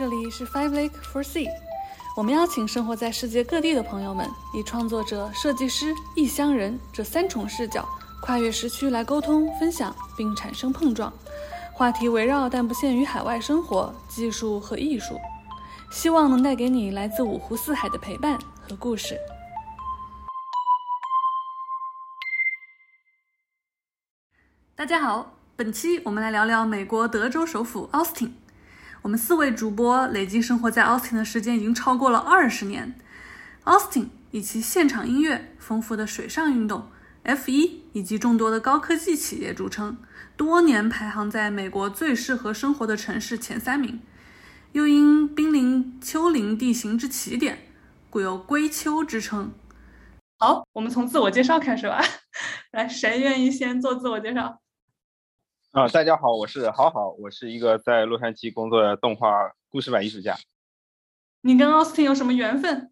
这里是 Five Lake for Sea。我们邀请生活在世界各地的朋友们，以创作者、设计师、异乡人这三重视角，跨越时区来沟通、分享，并产生碰撞。话题围绕但不限于海外生活、技术和艺术，希望能带给你来自五湖四海的陪伴和故事。大家好，本期我们来聊聊美国德州首府 Austin。我们四位主播累计生活在 Austin 的时间已经超过了二十年。Austin 以其现场音乐、丰富的水上运动、F1 以及众多的高科技企业著称，多年排行在美国最适合生活的城市前三名。又因濒临丘陵地形之起点，故有“归丘”之称。好，我们从自我介绍开始吧。来，谁愿意先做自我介绍？啊，大家好，我是好好，我是一个在洛杉矶工作的动画故事版艺术家。你跟奥斯汀有什么缘分？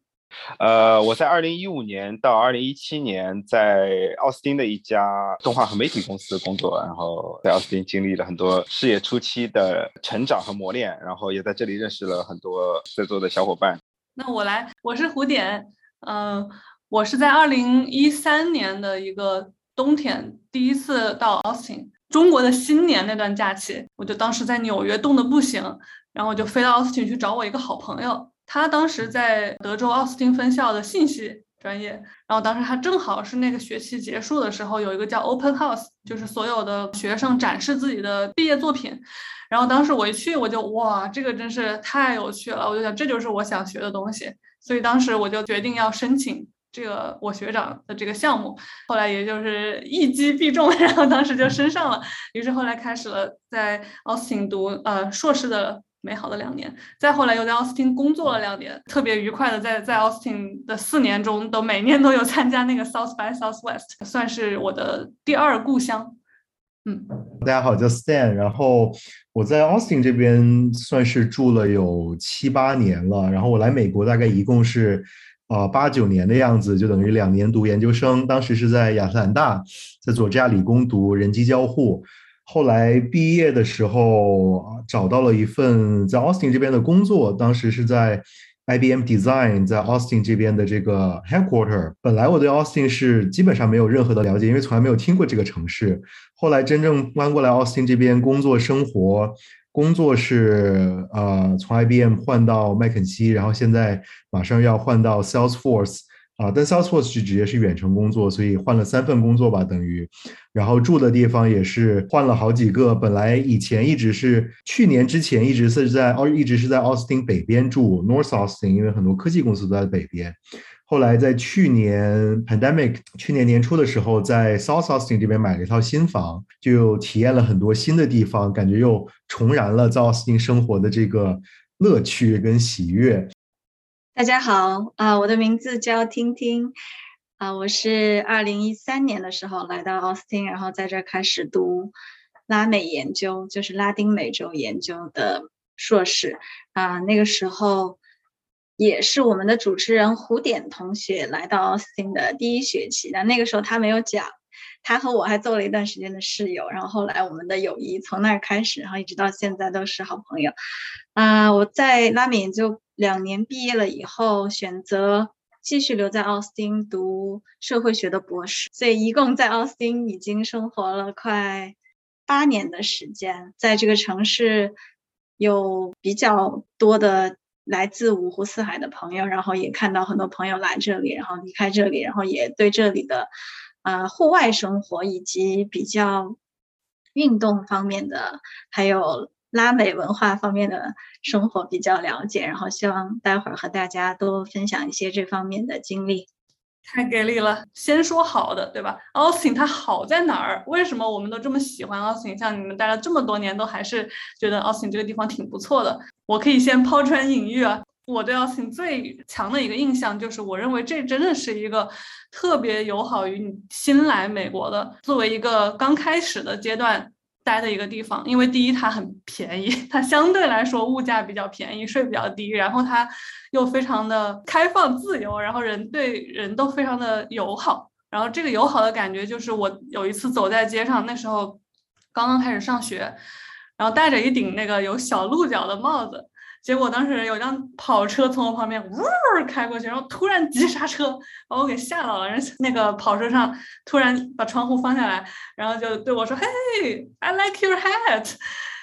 呃，我在二零一五年到二零一七年在奥斯汀的一家动画和媒体公司工作，然后在奥斯汀经历了很多事业初期的成长和磨练，然后也在这里认识了很多在座的小伙伴。那我来，我是胡点，嗯，我是在二零一三年的一个冬天第一次到奥斯汀。中国的新年那段假期，我就当时在纽约冻得不行，然后我就飞到奥斯汀去找我一个好朋友，他当时在德州奥斯汀分校的信息专业，然后当时他正好是那个学期结束的时候，有一个叫 Open House，就是所有的学生展示自己的毕业作品，然后当时我一去，我就哇，这个真是太有趣了，我就想这就是我想学的东西，所以当时我就决定要申请。这个我学长的这个项目，后来也就是一击必中，然后当时就升上了。于是后来开始了在奥斯汀读呃硕士的美好的两年，再后来又在奥斯汀工作了两年，特别愉快的在在奥斯汀的四年中，都每年都有参加那个 South by Southwest，算是我的第二故乡。嗯，大家好，我叫 Stan，然后我在 Austin 这边算是住了有七八年了，然后我来美国大概一共是。啊，八九年的样子，就等于两年读研究生。当时是在亚特兰大，在佐治亚理工读人机交互。后来毕业的时候，找到了一份在 Austin 这边的工作。当时是在 IBM Design 在 Austin 这边的这个 headquarter。本来我对 Austin 是基本上没有任何的了解，因为从来没有听过这个城市。后来真正搬过来 Austin 这边工作生活。工作是呃从 IBM 换到麦肯锡，然后现在马上要换到 Salesforce 啊，但 Salesforce 是直接是远程工作，所以换了三份工作吧，等于，然后住的地方也是换了好几个。本来以前一直是去年之前一直是在奥一直是在奥斯汀北边住 North Austin，因为很多科技公司都在北边。后来在去年 pandemic 去年年初的时候，在 South Austin 这边买了一套新房，就体验了很多新的地方，感觉又重燃了在奥斯汀生活的这个乐趣跟喜悦。大家好啊，我的名字叫听听啊，我是二零一三年的时候来到奥斯汀，然后在这开始读拉美研究，就是拉丁美洲研究的硕士啊，那个时候。也是我们的主持人胡典同学来到奥斯汀的第一学期，那那个时候他没有讲，他和我还做了一段时间的室友，然后后来我们的友谊从那儿开始，然后一直到现在都是好朋友。啊，我在拉美研究两年毕业了以后，选择继续留在奥斯汀读社会学的博士，所以一共在奥斯汀已经生活了快八年的时间，在这个城市有比较多的。来自五湖四海的朋友，然后也看到很多朋友来这里，然后离开这里，然后也对这里的，呃，户外生活以及比较运动方面的，还有拉美文化方面的生活比较了解，然后希望待会儿和大家多分享一些这方面的经历。太给力了！先说好的，对吧？Austin 它好在哪儿？为什么我们都这么喜欢 Austin？像你们待了这么多年，都还是觉得 Austin 这个地方挺不错的。我可以先抛砖引玉啊！我对 Austin 最强的一个印象就是，我认为这真的是一个特别友好于你新来美国的，作为一个刚开始的阶段。待的一个地方，因为第一它很便宜，它相对来说物价比较便宜，税比较低，然后它又非常的开放自由，然后人对人都非常的友好，然后这个友好的感觉就是我有一次走在街上，那时候刚刚开始上学，然后戴着一顶那个有小鹿角的帽子，结果当时有辆跑车从我旁边呜开过去，然后突然急刹车，把我给吓到了。然后那个跑车上突然把窗户放下来，然后就对我说：“Hey, I like your hat。”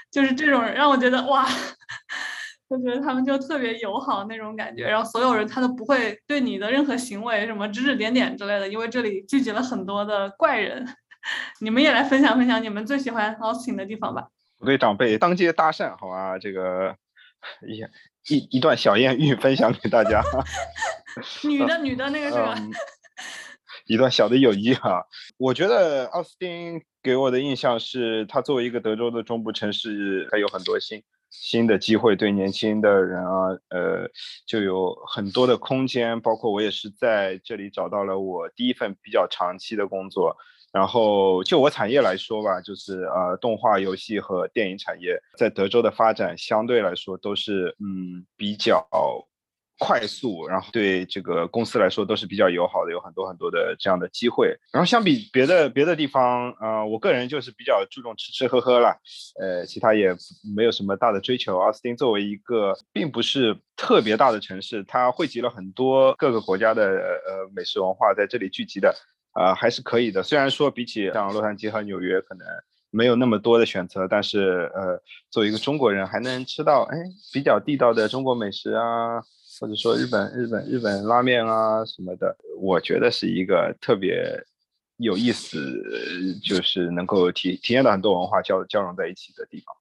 就是这种让我觉得哇，就觉得他们就特别友好那种感觉。然后所有人他都不会对你的任何行为什么指指点点之类的，因为这里聚集了很多的怪人。你们也来分享分享你们最喜欢 Austin 的地方吧。我对长辈当街搭讪，好吧，这个一一一段小艳遇分享给大家。女的，女的那个是吧？一段小的友谊哈。我觉得奥斯汀给我的印象是，它作为一个德州的中部城市，它有很多新新的机会，对年轻的人啊，呃，就有很多的空间。包括我也是在这里找到了我第一份比较长期的工作。然后就我产业来说吧，就是呃，动画、游戏和电影产业在德州的发展相对来说都是嗯比较快速，然后对这个公司来说都是比较友好的，有很多很多的这样的机会。然后相比别的别的地方，呃，我个人就是比较注重吃吃喝喝了，呃，其他也没有什么大的追求。奥斯汀作为一个并不是特别大的城市，它汇集了很多各个国家的呃美食文化在这里聚集的。啊，还是可以的。虽然说比起像洛杉矶和纽约，可能没有那么多的选择，但是呃，作为一个中国人，还能吃到哎比较地道的中国美食啊，或者说日本日本日本拉面啊什么的，我觉得是一个特别有意思，就是能够体体验到很多文化交交融在一起的地方。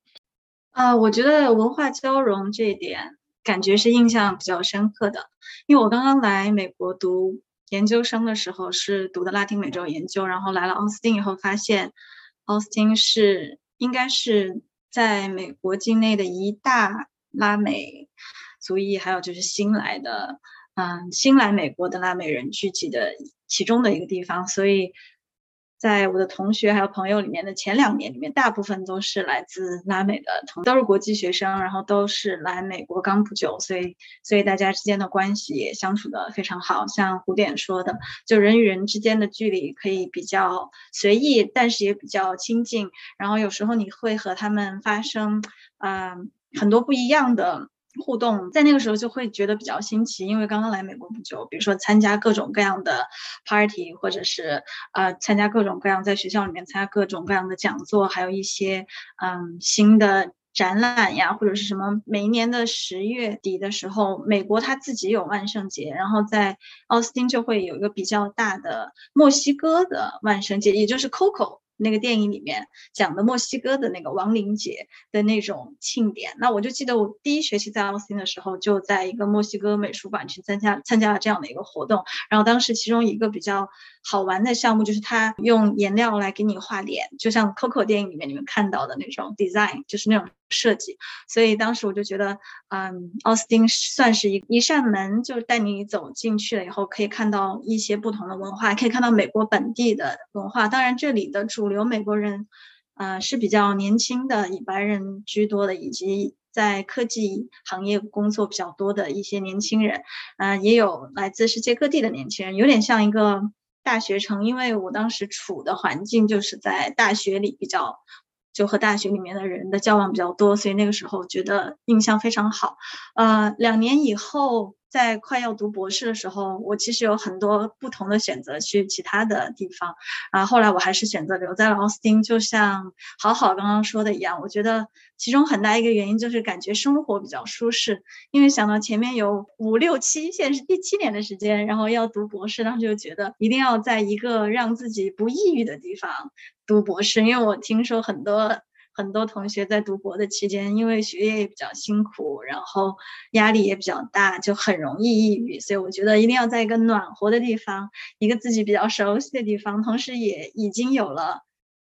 啊，我觉得文化交融这一点，感觉是印象比较深刻的，因为我刚刚来美国读。研究生的时候是读的拉丁美洲研究，然后来了奥斯汀以后，发现奥斯汀是应该是在美国境内的一大拉美族裔，还有就是新来的，嗯，新来美国的拉美人聚集的其中的一个地方，所以。在我的同学还有朋友里面的前两年里面，大部分都是来自拉美的，同都是国际学生，然后都是来美国刚不久，所以所以大家之间的关系也相处的非常好。像胡典说的，就人与人之间的距离可以比较随意，但是也比较亲近。然后有时候你会和他们发生，嗯，很多不一样的。互动在那个时候就会觉得比较新奇，因为刚刚来美国不久，比如说参加各种各样的 party，或者是呃参加各种各样在学校里面参加各种各样的讲座，还有一些嗯新的展览呀，或者是什么。每一年的十月底的时候，美国它自己有万圣节，然后在奥斯汀就会有一个比较大的墨西哥的万圣节，也就是 Coco。那个电影里面讲的墨西哥的那个亡灵节的那种庆典，那我就记得我第一学期在奥斯汀的时候，就在一个墨西哥美术馆去参加参加了这样的一个活动。然后当时其中一个比较好玩的项目就是他用颜料来给你画脸，就像 Coco 电影里面你们看到的那种 design，就是那种设计。所以当时我就觉得，嗯，奥斯汀算是一一扇门，就带你走进去了以后，可以看到一些不同的文化，可以看到美国本地的文化。当然这里的主流美国人，呃是比较年轻的，以白人居多的，以及在科技行业工作比较多的一些年轻人，嗯，也有来自世界各地的年轻人，有点像一个大学城。因为我当时处的环境就是在大学里，比较就和大学里面的人的交往比较多，所以那个时候觉得印象非常好。呃，两年以后。在快要读博士的时候，我其实有很多不同的选择去其他的地方，啊，后后来我还是选择留在了奥斯汀。就像好好刚刚说的一样，我觉得其中很大一个原因就是感觉生活比较舒适，因为想到前面有五六七，现在是第七年的时间，然后要读博士，当时就觉得一定要在一个让自己不抑郁的地方读博士，因为我听说很多。很多同学在读博的期间，因为学业也比较辛苦，然后压力也比较大，就很容易抑郁。所以我觉得一定要在一个暖和的地方，一个自己比较熟悉的地方，同时也已经有了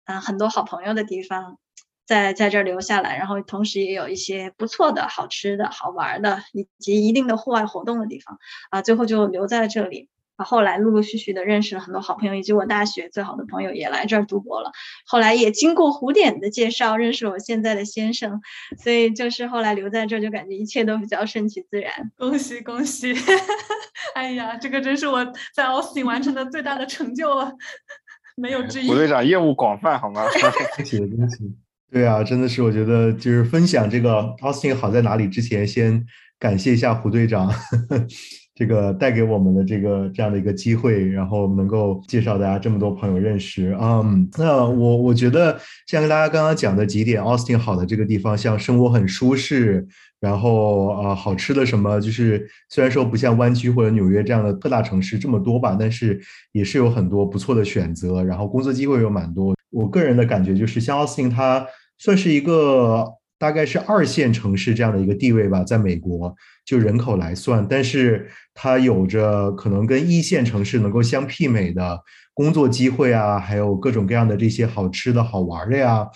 嗯很多好朋友的地方，在在这儿留下来，然后同时也有一些不错的好吃的好玩的，以及一定的户外活动的地方啊，最后就留在了这里。后来陆陆续续的认识了很多好朋友，以及我大学最好的朋友也来这儿读博了。后来也经过胡点的介绍，认识我现在的先生，所以就是后来留在这儿，就感觉一切都比较顺其自然。恭喜恭喜！哎呀，这个真是我在 Austin 完成的最大的成就了，没有之一。胡队长业务广泛，好吗？恭喜恭喜！对啊，真的是，我觉得就是分享这个 Austin 好在哪里之前，先感谢一下胡队长，这个带给我们的这个这样的一个机会，然后能够介绍大家这么多朋友认识。嗯，那我我觉得像跟大家刚刚讲的几点，Austin 好的这个地方，像生活很舒适，然后啊好吃的什么，就是虽然说不像湾区或者纽约这样的特大城市这么多吧，但是也是有很多不错的选择，然后工作机会有蛮多。我个人的感觉就是，像 Austin 它。算是一个大概是二线城市这样的一个地位吧，在美国就人口来算，但是它有着可能跟一线城市能够相媲美的工作机会啊，还有各种各样的这些好吃的好玩的呀。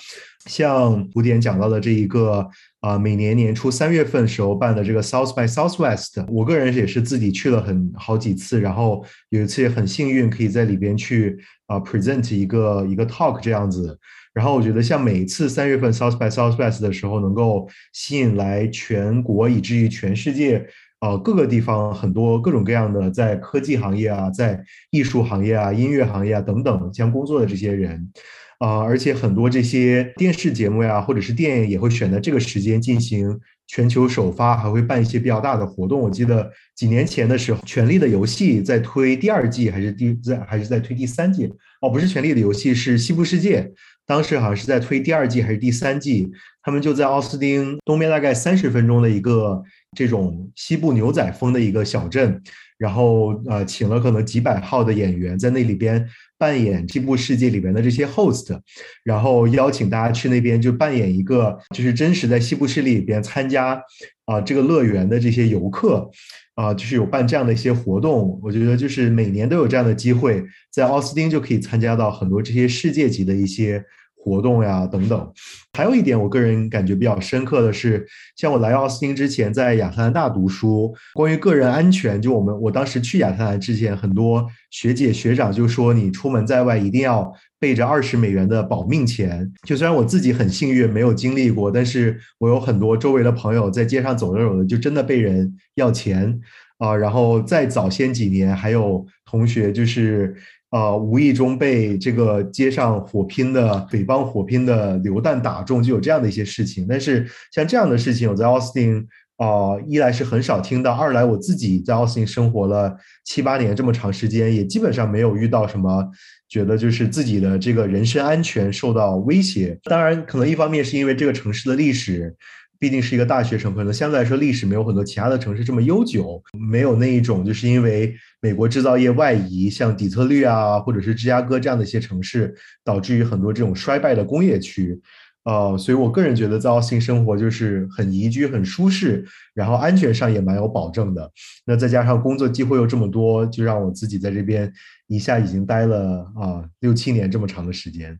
像古典讲到的这一个啊，每年年初三月份时候办的这个 South by Southwest，我个人也是自己去了很好几次，然后有一次也很幸运可以在里边去啊 present 一个一个 talk 这样子。然后我觉得，像每次三月份 South by Southwest 的时候，能够吸引来全国以至于全世界，呃，各个地方很多各种各样的在科技行业啊，在艺术行业啊、音乐行业啊等等将工作的这些人，啊，而且很多这些电视节目呀，或者是电影也会选择这个时间进行全球首发，还会办一些比较大的活动。我记得几年前的时候，《权力的游戏》在推第二季，还是第在还是在推第三季？哦，不是《权力的游戏》，是《西部世界》。当时好像是在推第二季还是第三季，他们就在奥斯汀东边大概三十分钟的一个这种西部牛仔风的一个小镇，然后呃请了可能几百号的演员在那里边扮演西部世界里边的这些 host，然后邀请大家去那边就扮演一个就是真实在西部世界里边参加啊这个乐园的这些游客。啊，就是有办这样的一些活动，我觉得就是每年都有这样的机会，在奥斯汀就可以参加到很多这些世界级的一些活动呀等等。还有一点，我个人感觉比较深刻的是，像我来奥斯汀之前，在亚特兰大读书，关于个人安全，就我们我当时去亚特兰之前，很多学姐学长就说，你出门在外一定要。背着二十美元的保命钱，就虽然我自己很幸运没有经历过，但是我有很多周围的朋友在街上走着走着就真的被人要钱啊。然后再早先几年，还有同学就是啊无意中被这个街上火拼的匪帮火拼的榴弹打中，就有这样的一些事情。但是像这样的事情，我在奥斯汀啊一来是很少听到，二来我自己在奥斯汀生活了七八年这么长时间，也基本上没有遇到什么。觉得就是自己的这个人身安全受到威胁，当然可能一方面是因为这个城市的历史，毕竟是一个大学城，可能相对来说历史没有很多其他的城市这么悠久，没有那一种就是因为美国制造业外移，像底特律啊或者是芝加哥这样的一些城市，导致于很多这种衰败的工业区。呃，所以我个人觉得在奥斯汀生活就是很宜居、很舒适，然后安全上也蛮有保证的。那再加上工作机会又这么多，就让我自己在这边一下已经待了啊六七年这么长的时间。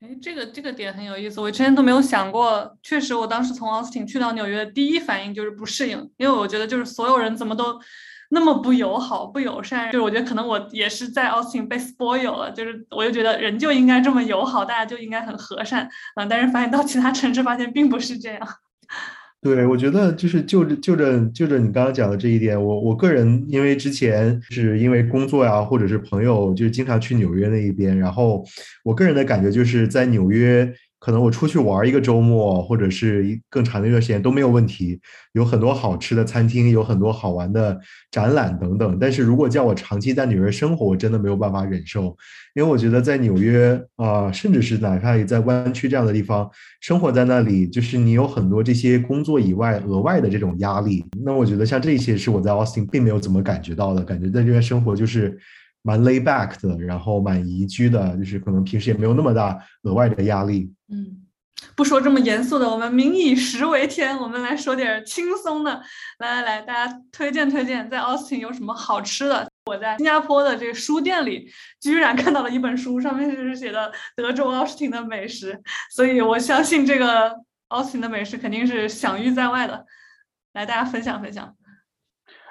哎，这个这个点很有意思，我之前都没有想过。确实，我当时从奥斯汀去到纽约，第一反应就是不适应，因为我觉得就是所有人怎么都。那么不友好、不友善，就是我觉得可能我也是在奥斯汀被 spoil 了，就是我就觉得人就应该这么友好，大家就应该很和善啊。但是发现到其他城市，发现并不是这样。对，我觉得就是就着就着就着你刚刚讲的这一点，我我个人因为之前是因为工作呀，或者是朋友，就经常去纽约那一边，然后我个人的感觉就是在纽约。可能我出去玩一个周末，或者是一更长的一段时间都没有问题，有很多好吃的餐厅，有很多好玩的展览等等。但是如果叫我长期在纽约生活，我真的没有办法忍受，因为我觉得在纽约啊，甚至是哪怕在湾区这样的地方生活在那里，就是你有很多这些工作以外额外的这种压力。那我觉得像这些是我在 Austin 并没有怎么感觉到的，感觉在这边生活就是。蛮 lay back 的，然后蛮宜居的，就是可能平时也没有那么大额外的压力。嗯，不说这么严肃的，我们民以食为天，我们来说点轻松的。来来来，大家推荐推荐，在 Austin 有什么好吃的？我在新加坡的这个书店里，居然看到了一本书，上面就是写的德州奥斯汀的美食，所以我相信这个奥斯汀的美食肯定是享誉在外的。来，大家分享分享。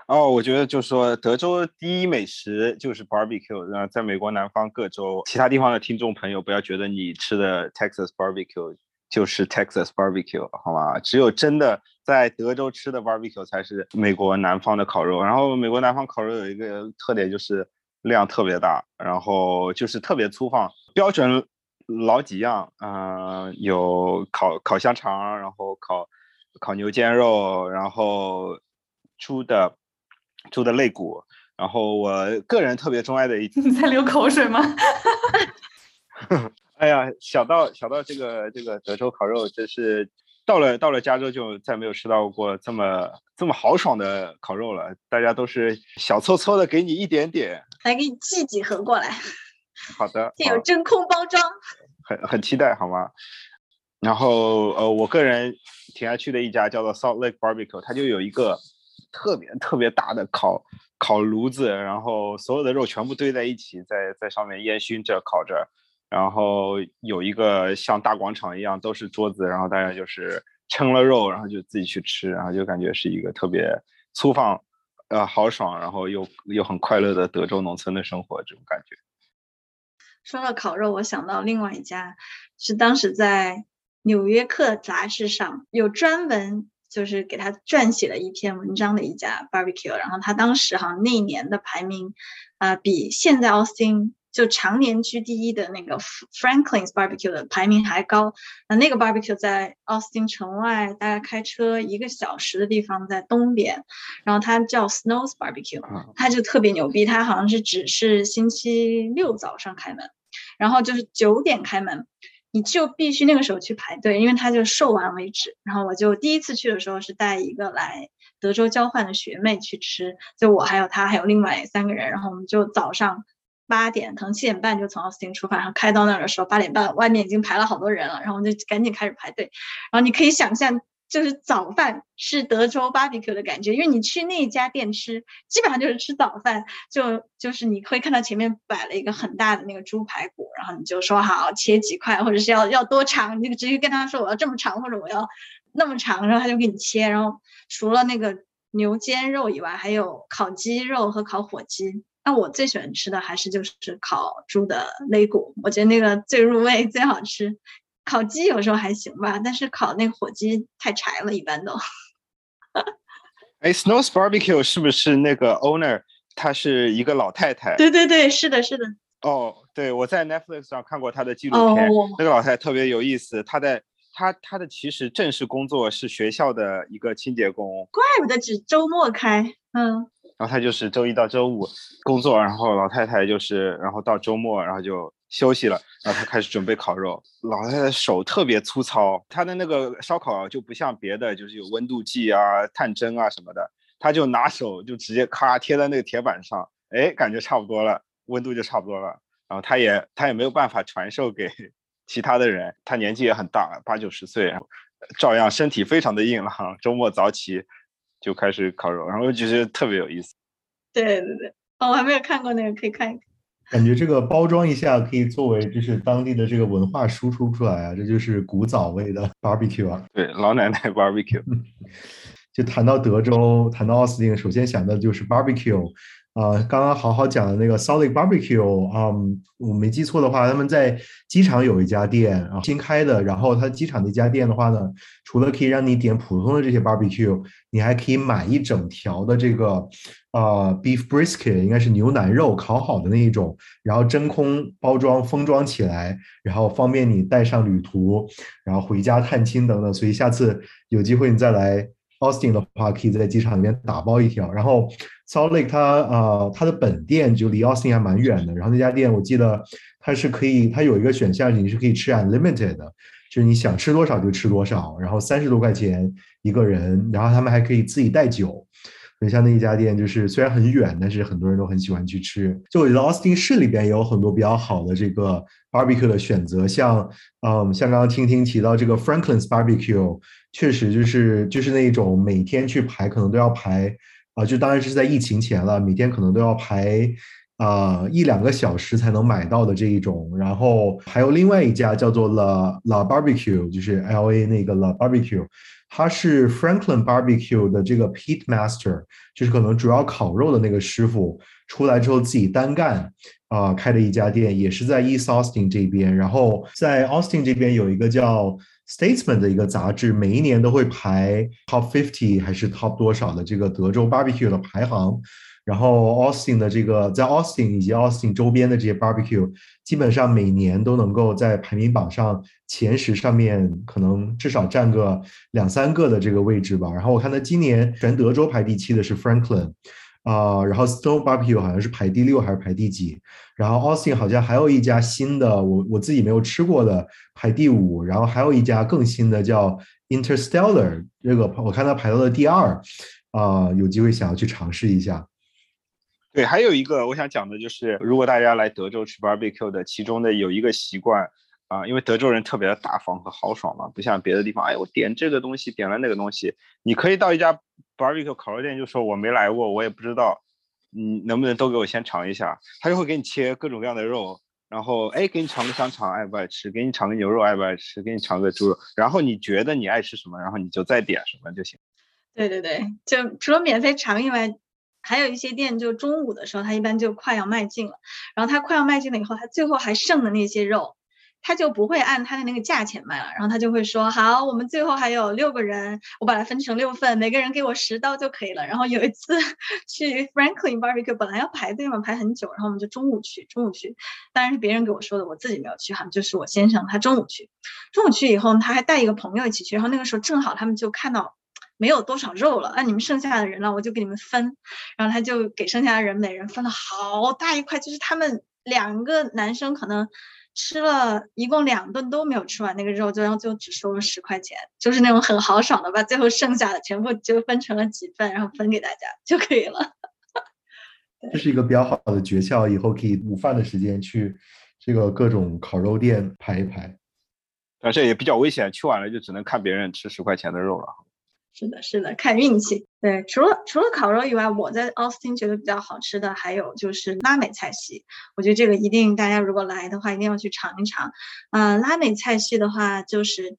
哦，我觉得就是说，德州第一美食就是 barbecue。然后在美国南方各州，其他地方的听众朋友不要觉得你吃的 Texas barbecue 就是 Texas barbecue，好吗？只有真的在德州吃的 barbecue 才是美国南方的烤肉。然后美国南方烤肉有一个特点就是量特别大，然后就是特别粗放，标准老几样，嗯，有烤烤香肠，然后烤烤牛肩肉，然后猪的猪的肋骨，然后我个人特别钟爱的一，你在流口水吗？哎呀，想到想到这个这个德州烤肉，真是到了到了加州就再没有吃到过这么这么豪爽的烤肉了。大家都是小搓搓的给你一点点，来给你寄几盒过来。好的，有真空包装，很很期待，好吗？然后呃，我个人挺爱去的一家叫做 Salt Lake Barbecue，它就有一个特别特别大的烤烤炉子，然后所有的肉全部堆在一起，在在上面烟熏着烤着，然后有一个像大广场一样都是桌子，然后大家就是称了肉，然后就自己去吃，然后就感觉是一个特别粗放呃豪爽，然后又又很快乐的德州农村的生活这种感觉。说到烤肉，我想到另外一家，是当时在《纽约客》杂志上有专门就是给他撰写了一篇文章的一家 barbecue，然后他当时好像那一年的排名，啊，比现在奥斯汀。就常年居第一的那个 Franklin's Barbecue 的排名还高。那那个 barbecue 在奥斯汀城外，大概开车一个小时的地方，在东边。然后它叫 Snow's Barbecue，它就特别牛逼。它好像是只是星期六早上开门，然后就是九点开门，你就必须那个时候去排队，因为它就售完为止。然后我就第一次去的时候是带一个来德州交换的学妹去吃，就我还有她还有另外三个人，然后我们就早上。八点，可能七点半就从奥斯汀出发，然后开到那儿的时候，八点半外面已经排了好多人了，然后我们就赶紧开始排队。然后你可以想象，就是早饭是德州 barbecue 的感觉，因为你去那家店吃，基本上就是吃早饭，就就是你会看到前面摆了一个很大的那个猪排骨，然后你就说好切几块，或者是要要多长，你就直接跟他说我要这么长，或者我要那么长，然后他就给你切。然后除了那个牛肩肉以外，还有烤鸡肉和烤火鸡。那我最喜欢吃的还是就是烤猪的肋骨，我觉得那个最入味、最好吃。烤鸡有时候还行吧，但是烤那个火鸡太柴了，一般都。哎，Snow's Barbecue 是不是那个 owner？她是一个老太太。对对对，是的，是的。哦，对，我在 Netflix 上看过她的纪录片，那个老太太特别有意思。她在她她的其实正式工作是学校的一个清洁工。怪不得只周末开，嗯。然后她就是周一到周五工作，然后老太太就是，然后到周末然后就休息了，然后他开始准备烤肉。老太太手特别粗糙，她的那个烧烤就不像别的，就是有温度计啊、探针啊什么的，他就拿手就直接咔贴在那个铁板上，哎，感觉差不多了，温度就差不多了。然后他也他也没有办法传授给 其他的人，他年纪也很大，八九十岁，照样身体非常的硬朗。周末早起。就开始烤肉，然后就觉得特别有意思。对对对，哦，我还没有看过那个，可以看一看。感觉这个包装一下可以作为就是当地的这个文化输出出来啊，这就是古早味的 barbecue 啊。对，老奶奶 barbecue。就谈到德州，谈到奥斯汀，首先想到的就是 barbecue。啊，刚刚好好讲的那个 Solid Barbecue，啊，我没记错的话，他们在机场有一家店，新开的。然后它机场那家店的话呢，除了可以让你点普通的这些 barbecue，你还可以买一整条的这个啊 beef brisket，应该是牛腩肉烤好的那一种，然后真空包装封装起来，然后方便你带上旅途，然后回家探亲等等。所以下次有机会你再来。Austin 的话，可以在机场里面打包一条。然后 Salt Lake 它呃，它的本店就离 Austin 还蛮远的。然后那家店我记得它是可以，它有一个选项，你是可以吃 unlimited 的，就是你想吃多少就吃多少。然后三十多块钱一个人，然后他们还可以自己带酒。很像那一家店，就是虽然很远，但是很多人都很喜欢去吃。就我觉得 Austin 市里边也有很多比较好的这个 barbecue 的选择，像嗯，像刚刚听听提到这个 Franklin's Barbecue。确实就是就是那种每天去排可能都要排啊，就当然是在疫情前了，每天可能都要排啊一两个小时才能买到的这一种。然后还有另外一家叫做 La La Barbecue，就是 L A 那个 La Barbecue，他是 Franklin Barbecue 的这个 Pit Master，就是可能主要烤肉的那个师傅出来之后自己单干啊开的一家店，也是在 East Austin 这边。然后在 Austin 这边有一个叫。Statesman 的一个杂志，每一年都会排 Top Fifty 还是 Top 多少的这个德州 Barbecue 的排行。然后 Austin 的这个在 Austin 以及 Austin 周边的这些 barbecue，基本上每年都能够在排名榜上前十上面，可能至少占个两三个的这个位置吧。然后我看他今年全德州排第七的是 Franklin，啊，然后 Stone Barbecue 好像是排第六还是排第几？然后 Austin 好像还有一家新的，我我自己没有吃过的排第五，然后还有一家更新的叫 Interstellar，这个我看他排到了第二，啊，有机会想要去尝试一下。对，还有一个我想讲的就是，如果大家来德州吃 barbecue 的，其中的有一个习惯啊，因为德州人特别的大方和豪爽嘛，不像别的地方，哎，我点这个东西，点了那个东西，你可以到一家 barbecue 烤肉店，就说我没来过，我也不知道，你能不能都给我先尝一下？他就会给你切各种各样的肉，然后哎，给你尝个香肠，爱不爱吃？给你尝个牛肉，爱不爱吃？给你尝个猪肉，然后你觉得你爱吃什么，然后你就再点什么就行。对对对，就除了免费尝以外。还有一些店，就中午的时候，他一般就快要卖尽了。然后他快要卖尽了以后，他最后还剩的那些肉，他就不会按他的那个价钱卖了。然后他就会说：“好，我们最后还有六个人，我把它分成六份，每个人给我十刀就可以了。”然后有一次 去 Franklin Barbecue，本来要排队嘛，排很久，然后我们就中午去，中午去，当然是别人给我说的，我自己没有去哈，就是我先生他中午去，中午去以后他还带一个朋友一起去，然后那个时候正好他们就看到。没有多少肉了，那你们剩下的人呢，我就给你们分。然后他就给剩下的人每人分了好大一块，就是他们两个男生可能吃了一共两顿都没有吃完那个肉，就然后就只收了十块钱，就是那种很豪爽的，把最后剩下的全部就分成了几份，然后分给大家就可以了。这是一个比较好的诀窍，以后可以午饭的时间去这个各种烤肉店排一排。而且也比较危险，去晚了就只能看别人吃十块钱的肉了。是的，是的，看运气。对，除了除了烤肉以外，我在奥斯汀觉得比较好吃的还有就是拉美菜系。我觉得这个一定大家如果来的话，一定要去尝一尝。嗯，拉美菜系的话，就是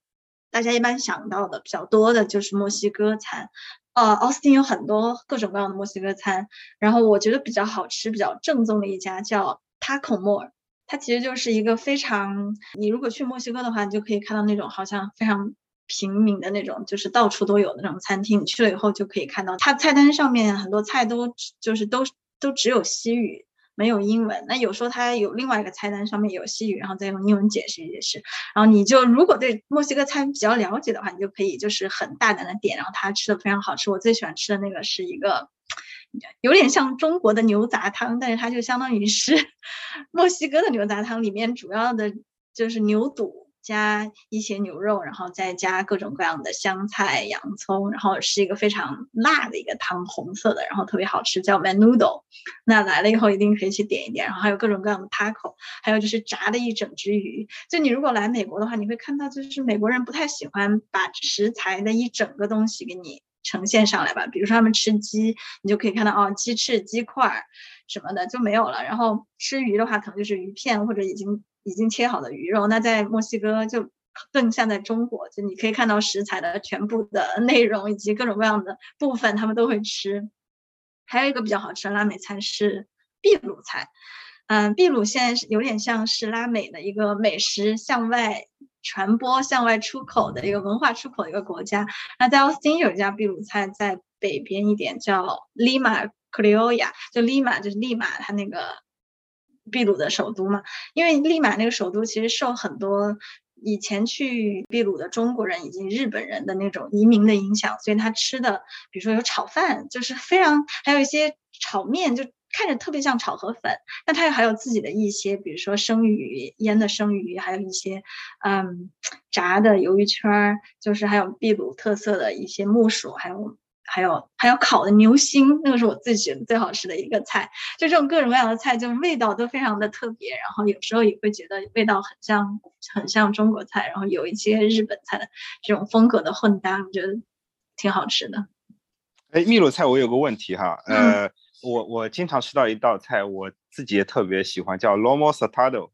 大家一般想到的比较多的就是墨西哥餐。呃，奥斯汀有很多各种各样的墨西哥餐，然后我觉得比较好吃、比较正宗的一家叫 Taco More，它其实就是一个非常，你如果去墨西哥的话，你就可以看到那种好像非常。平民的那种，就是到处都有的那种餐厅，你去了以后就可以看到，它菜单上面很多菜都就是都都只有西语，没有英文。那有时候它有另外一个菜单上面有西语，然后再用英文解释解释。然后你就如果对墨西哥餐比较了解的话，你就可以就是很大胆的点，然后它吃的非常好吃。我最喜欢吃的那个是一个有点像中国的牛杂汤，但是它就相当于是 墨西哥的牛杂汤，里面主要的就是牛肚。加一些牛肉，然后再加各种各样的香菜、洋葱，然后是一个非常辣的一个汤，红色的，然后特别好吃，叫 Menudo。那来了以后一定可以去点一点。然后还有各种各样的 taco，还有就是炸的一整只鱼。就你如果来美国的话，你会看到就是美国人不太喜欢把食材的一整个东西给你呈现上来吧。比如说他们吃鸡，你就可以看到哦，鸡翅、鸡块什么的就没有了。然后吃鱼的话，可能就是鱼片或者已经。已经切好的鱼肉，那在墨西哥就更像在中国，就你可以看到食材的全部的 内容以及各种各样的部分，他们都会吃。还有一个比较好吃的拉美菜是秘鲁菜，嗯，秘鲁现在是有点像是拉美的一个美食向外传播、向外出口的一个文化出口的一个国家。那在奥斯汀有一家秘鲁菜，在北边一点叫 Lima Criolla，就 Lima 就是利马，它那个。秘鲁的首都嘛，因为利马那个首都其实受很多以前去秘鲁的中国人以及日本人的那种移民的影响，所以他吃的，比如说有炒饭，就是非常，还有一些炒面，就看着特别像炒河粉。那他又还有自己的一些，比如说生鱼腌的生鱼，还有一些嗯炸的鱿鱼圈儿，就是还有秘鲁特色的一些木薯，还有。还有还有烤的牛心，那个是我自己觉得最好吃的一个菜。就这种各种各样的菜，就是味道都非常的特别。然后有时候也会觉得味道很像很像中国菜，然后有一些日本菜的这种风格的混搭，我觉得挺好吃的。哎，秘鲁菜我有个问题哈，呃，我我经常吃到一道菜，我自己也特别喜欢，叫 lomo saltado。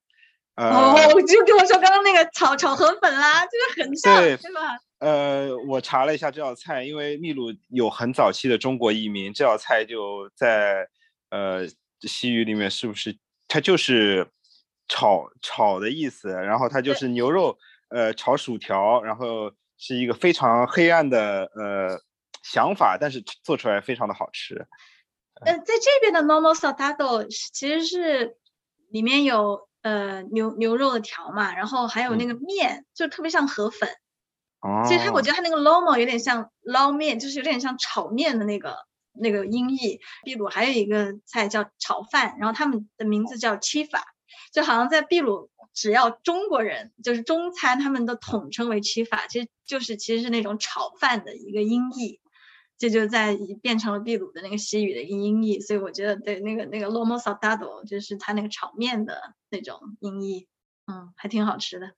哦，就跟我说刚刚那个炒炒河粉啦，就是很像，对吧？呃，我查了一下这道菜，因为秘鲁有很早期的中国移民，这道菜就在呃西语里面是不是它就是炒炒的意思？然后它就是牛肉呃炒薯条，然后是一个非常黑暗的呃想法，但是做出来非常的好吃。呃，在这边的 normal saltado 其实是里面有呃牛牛肉的条嘛，然后还有那个面，就特别像河粉。哦，其实它我觉得它那个 lomo 有点像捞面，就是有点像炒面的那个那个音译。秘鲁还有一个菜叫炒饭，然后他们的名字叫 chifa，就好像在秘鲁。只要中国人就是中餐，他们都统称为 chifa，其实就是其实是那种炒饭的一个音译，这就在变成了秘鲁的那个西语的一个音译，所以我觉得对那个那个 lomo saltado 就是它那个炒面的那种音译，嗯，还挺好吃的。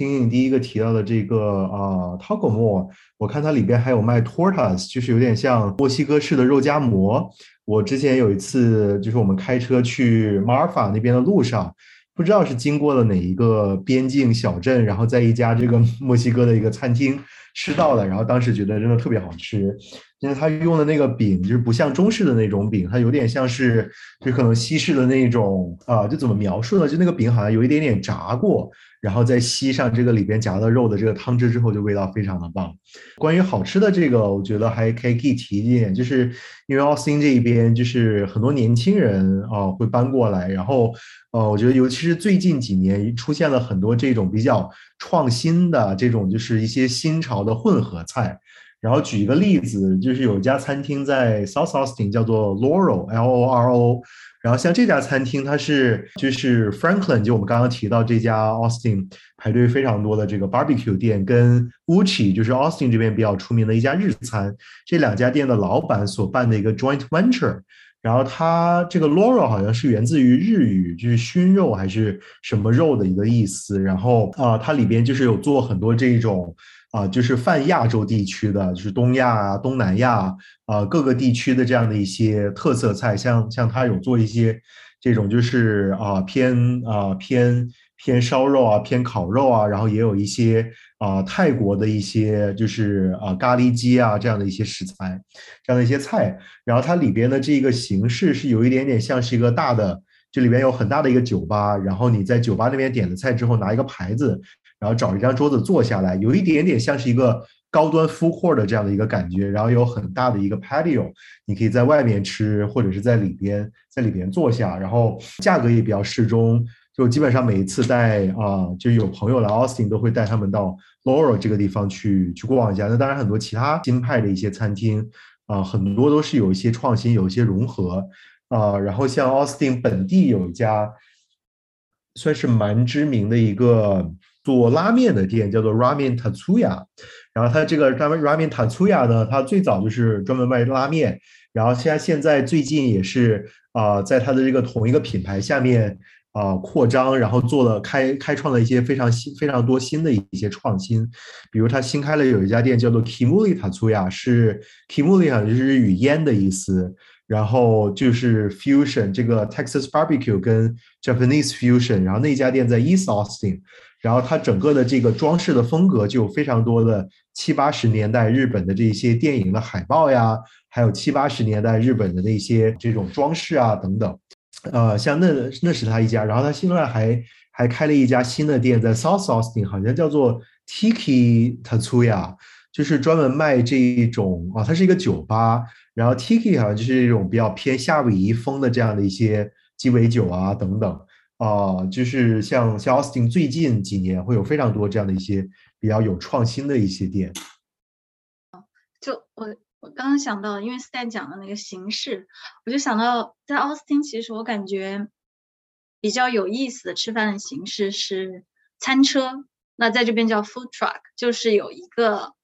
听你第一个提到的这个啊 taco more，我看它里边还有卖 tortas，就是有点像墨西哥式的肉夹馍。我之前有一次就是我们开车去马尔法那边的路上。不知道是经过了哪一个边境小镇，然后在一家这个 墨西哥的一个餐厅吃到的，然后当时觉得真的特别好吃，因为他用的那个饼就是不像中式的那种饼，它有点像是就可能西式的那种啊，就怎么描述呢？就那个饼好像有一点点炸过。然后再吸上这个里边夹的肉的这个汤汁之后，就味道非常的棒。关于好吃的这个，我觉得还可以可以提一点，就是因为奥斯汀这一边就是很多年轻人啊会搬过来，然后呃，我觉得尤其是最近几年出现了很多这种比较创新的这种就是一些新潮的混合菜。然后举一个例子，就是有一家餐厅在 South Austin 叫做 Loro L O R O。然后像这家餐厅，它是就是 Franklin，就我们刚刚提到这家 Austin 排队非常多的这个 barbecue 店，跟 Uchi 就是 Austin 这边比较出名的一家日餐，这两家店的老板所办的一个 joint venture。然后它这个 Loro 好像是源自于日语，就是熏肉还是什么肉的一个意思。然后啊，它里边就是有做很多这种。啊，就是泛亚洲地区的，就是东亚啊、东南亚啊各个地区的这样的一些特色菜，像像他有做一些这种就是啊偏啊偏偏烧肉啊、偏烤肉啊，然后也有一些啊泰国的一些就是啊咖喱鸡啊这样的一些食材，这样的一些菜，然后它里边的这个形式是有一点点像是一个大的，这里边有很大的一个酒吧，然后你在酒吧那边点了菜之后拿一个牌子。然后找一张桌子坐下来，有一点点像是一个高端 food court 的这样的一个感觉。然后有很大的一个 patio，你可以在外面吃，或者是在里边，在里边坐下。然后价格也比较适中，就基本上每一次带啊，就有朋友来 Austin 都会带他们到 Laurel 这个地方去去逛一下。那当然很多其他新派的一些餐厅啊，很多都是有一些创新，有一些融合啊。然后像 Austin 本地有一家算是蛮知名的一个。做拉面的店叫做 Ramen Tatsuya，然后它这个 Ramen Tatsuya 呢，它最早就是专门卖拉面，然后现在现在最近也是啊，在它的这个同一个品牌下面啊扩张，然后做了开开创了一些非常新非常多新的一些创新，比如它新开了有一家店叫做 Kimuli Tatsuya，是 Kimuli 好像就是日语烟的意思，然后就是 fusion 这个 Texas barbecue 跟 Japanese fusion，然后那家店在 East Austin。然后它整个的这个装饰的风格就有非常多的七八十年代日本的这些电影的海报呀，还有七八十年代日本的那些这种装饰啊等等，呃，像那那是他一家，然后他现在还还开了一家新的店在 South Austin，好像叫做 Tiki Tatsuya，就是专门卖这一种啊，它是一个酒吧，然后 Tiki 好像就是一种比较偏夏威夷风的这样的一些鸡尾酒啊等等。啊，就是像像 Austin 最近几年会有非常多这样的一些比较有创新的一些店。就我我刚刚想到，因为 Stan 讲的那个形式，我就想到在 Austin，其实我感觉比较有意思的吃饭的形式是餐车，那在这边叫 food truck，就是有一个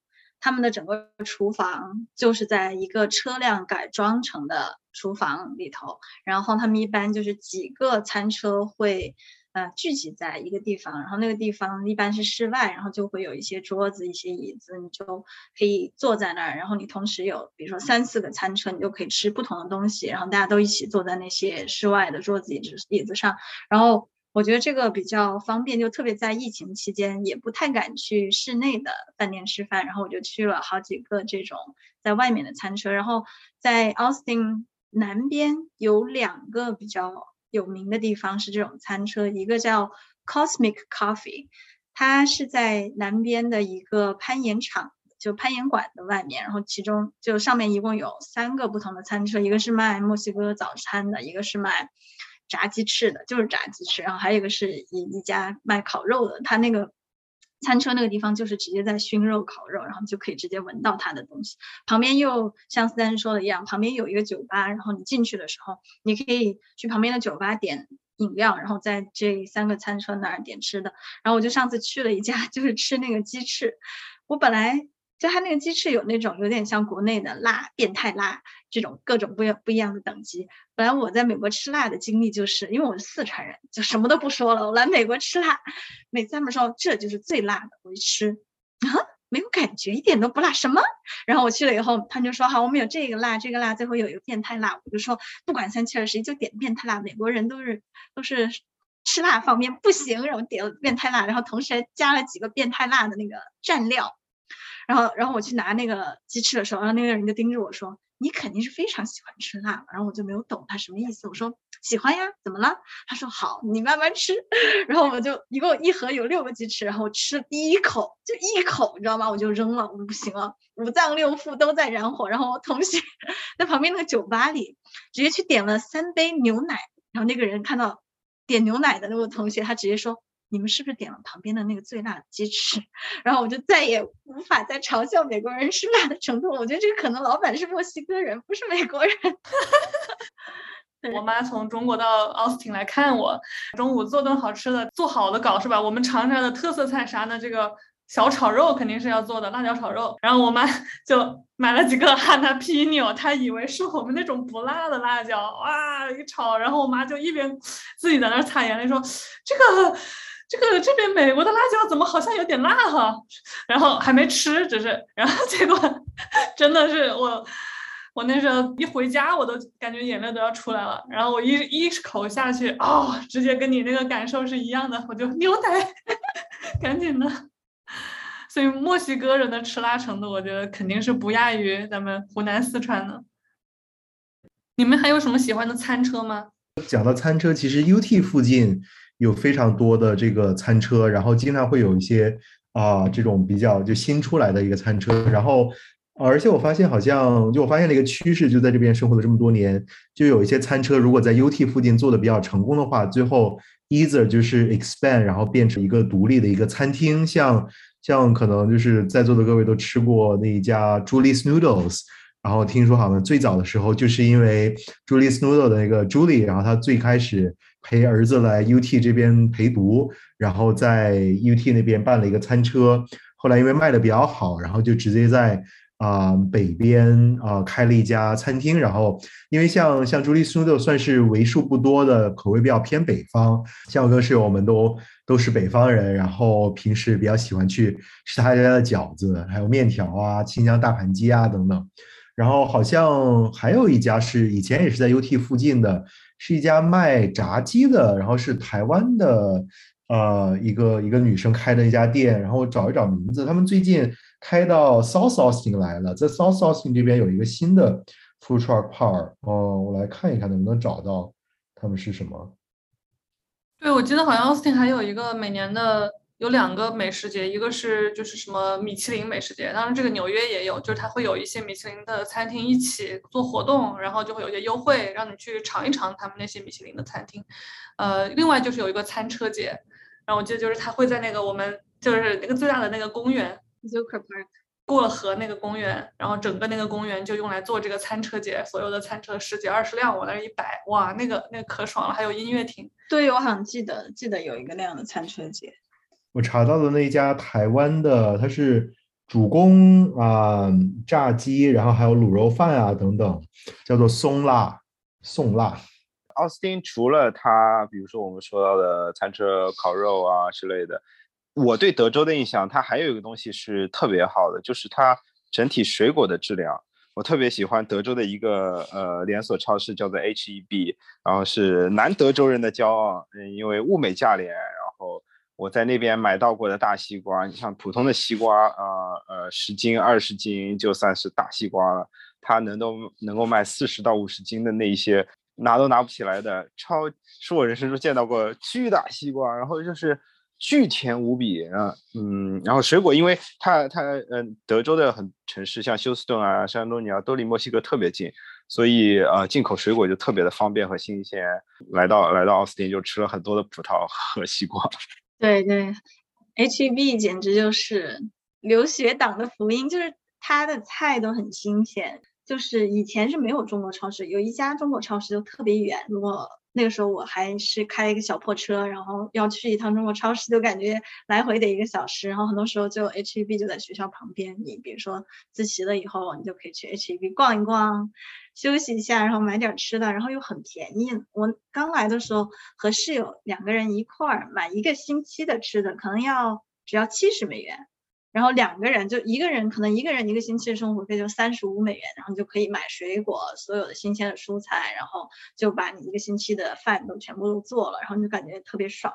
他们的整个厨房就是在一个车辆改装成的。厨房里头，然后他们一般就是几个餐车会呃聚集在一个地方，然后那个地方一般是室外，然后就会有一些桌子、一些椅子，你就可以坐在那儿。然后你同时有比如说三四个餐车，你就可以吃不同的东西，然后大家都一起坐在那些室外的桌子、椅子椅子上。然后我觉得这个比较方便，就特别在疫情期间也不太敢去室内的饭店吃饭，然后我就去了好几个这种在外面的餐车，然后在 Austin。南边有两个比较有名的地方是这种餐车，一个叫 Cosmic Coffee，它是在南边的一个攀岩场就攀岩馆的外面，然后其中就上面一共有三个不同的餐车，一个是卖墨西哥早餐的，一个是卖炸鸡翅的，就是炸鸡翅，然后还有一个是一一家卖烤肉的，他那个。餐车那个地方就是直接在熏肉、烤肉，然后就可以直接闻到它的东西。旁边又像斯丹说的一样，旁边有一个酒吧，然后你进去的时候，你可以去旁边的酒吧点饮料，然后在这三个餐车那儿点吃的。然后我就上次去了一家，就是吃那个鸡翅，我本来。就它那个鸡翅有那种有点像国内的辣变态辣这种各种不一不一样的等级。本来我在美国吃辣的经历就是，因为我是四川人，就什么都不说了。我来美国吃辣，每次他们说这就是最辣的，我一吃啊没有感觉，一点都不辣。什么？然后我去了以后，他们就说好，我们有这个辣，这个辣，最后有一个变态辣。我就说不管三七二十一就点变态辣。美国人都是都是吃辣方面不行，然后点了变态辣，然后同时还加了几个变态辣的那个蘸料。然后，然后我去拿那个鸡翅的时候，然后那个人就盯着我说：“你肯定是非常喜欢吃辣。”然后我就没有懂他什么意思。我说：“喜欢呀，怎么了？”他说：“好，你慢慢吃。”然后我就一共一盒有六个鸡翅，然后吃第一口就一口，你知道吗？我就扔了，我不行了，五脏六腑都在燃火。然后我同学 在旁边那个酒吧里直接去点了三杯牛奶，然后那个人看到点牛奶的那个同学，他直接说。你们是不是点了旁边的那个最辣鸡翅？然后我就再也无法再嘲笑美国人吃辣的程度。我觉得这个可能老板是墨西哥人，不是美国人。我妈从中国到奥斯汀来看我，中午做顿好吃的，做好的搞是吧？我们长沙的特色菜啥呢？这个小炒肉肯定是要做的，辣椒炒肉。然后我妈 就买了几个哈纳皮纽，她以为是我们那种不辣的辣椒，哇一炒，然后我妈就一边自己在那擦眼泪说这个。这个这边美国的辣椒怎么好像有点辣哈？然后还没吃，只是，然后结果 真的是我，我那时候一回家我都感觉眼泪都要出来了。然后我一一口下去，哦，直接跟你那个感受是一样的，我就牛奶，赶紧的。所以墨西哥人的吃辣程度，我觉得肯定是不亚于咱们湖南四川的。你们还有什么喜欢的餐车吗？讲到餐车，其实 UT 附近。有非常多的这个餐车，然后经常会有一些啊这种比较就新出来的一个餐车，然后而且我发现好像就我发现了一个趋势，就在这边生活了这么多年，就有一些餐车如果在 UT 附近做的比较成功的话，最后 either 就是 expand，然后变成一个独立的一个餐厅，像像可能就是在座的各位都吃过那一家 Julie's Noodles，然后听说好像最早的时候就是因为 Julie's Noodle 的那个 Julie，然后他最开始。陪儿子来 UT 这边陪读，然后在 UT 那边办了一个餐车。后来因为卖的比较好，然后就直接在啊北边啊开了一家餐厅。然后因为像像朱莉苏豆算是为数不多的口味比较偏北方，像我跟室友我们都都是北方人，然后平时比较喜欢去吃他家的饺子，还有面条啊、清江大盘鸡啊等等。然后好像还有一家是以前也是在 UT 附近的。是一家卖炸鸡的，然后是台湾的，呃，一个一个女生开的一家店，然后我找一找名字，他们最近开到 South Austin 来了，在 South Austin 这边有一个新的 food truck park，哦，我来看一看能不能找到他们是什么。对，我记得好像 Austin 还有一个每年的。有两个美食节，一个是就是什么米其林美食节，当然这个纽约也有，就是它会有一些米其林的餐厅一起做活动，然后就会有些优惠，让你去尝一尝他们那些米其林的餐厅。呃，另外就是有一个餐车节，然后我记得就是它会在那个我们就是那个最大的那个公园，Zucker Park，过了河那个公园，然后整个那个公园就用来做这个餐车节，所有的餐车十几二十辆往那儿一摆，哇，那个那个可爽了，还有音乐厅。对，我好像记得记得有一个那样的餐车节。我查到的那家台湾的，它是主攻啊炸鸡，然后还有卤肉饭啊等等，叫做松辣宋辣。奥斯汀除了它，比如说我们说到的餐车烤肉啊之类的，我对德州的印象，它还有一个东西是特别好的，就是它整体水果的质量。我特别喜欢德州的一个呃连锁超市，叫做 HEB，然后是南德州人的骄傲，嗯，因为物美价廉，然后。我在那边买到过的大西瓜，你像普通的西瓜，呃呃，十斤二十斤就算是大西瓜了。它能都能够卖四十到五十斤的那一些，拿都拿不起来的超，是我人生中见到过巨大西瓜。然后就是巨甜无比啊，嗯，然后水果，因为它它嗯，德州的很城市像休斯顿啊、山东尼啊，都离墨西哥特别近，所以呃，进口水果就特别的方便和新鲜。来到来到奥斯汀就吃了很多的葡萄和西瓜。对对，HEB 简直就是留学党的福音，就是它的菜都很新鲜。就是以前是没有中国超市，有一家中国超市就特别远，如果。那个时候我还是开一个小破车，然后要去一趟中国超市，就感觉来回得一个小时。然后很多时候就 H E B 就在学校旁边，你比如说自习了以后，你就可以去 H E B 逛一逛，休息一下，然后买点吃的，然后又很便宜。我刚来的时候和室友两个人一块儿买一个星期的吃的，可能要只要七十美元。然后两个人就一个人可能一个人一个星期的生活费就三十五美元，然后你就可以买水果，所有的新鲜的蔬菜，然后就把你一个星期的饭都全部都做了，然后你就感觉特别爽，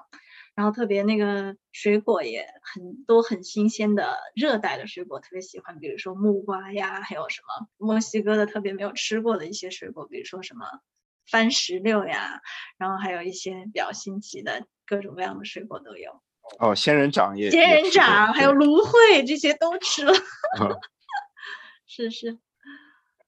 然后特别那个水果也很多很新鲜的热带的水果特别喜欢，比如说木瓜呀，还有什么墨西哥的特别没有吃过的一些水果，比如说什么番石榴呀，然后还有一些比较新奇的各种各样的水果都有。哦，仙人掌也，仙人掌还有芦荟这些都吃了，是是。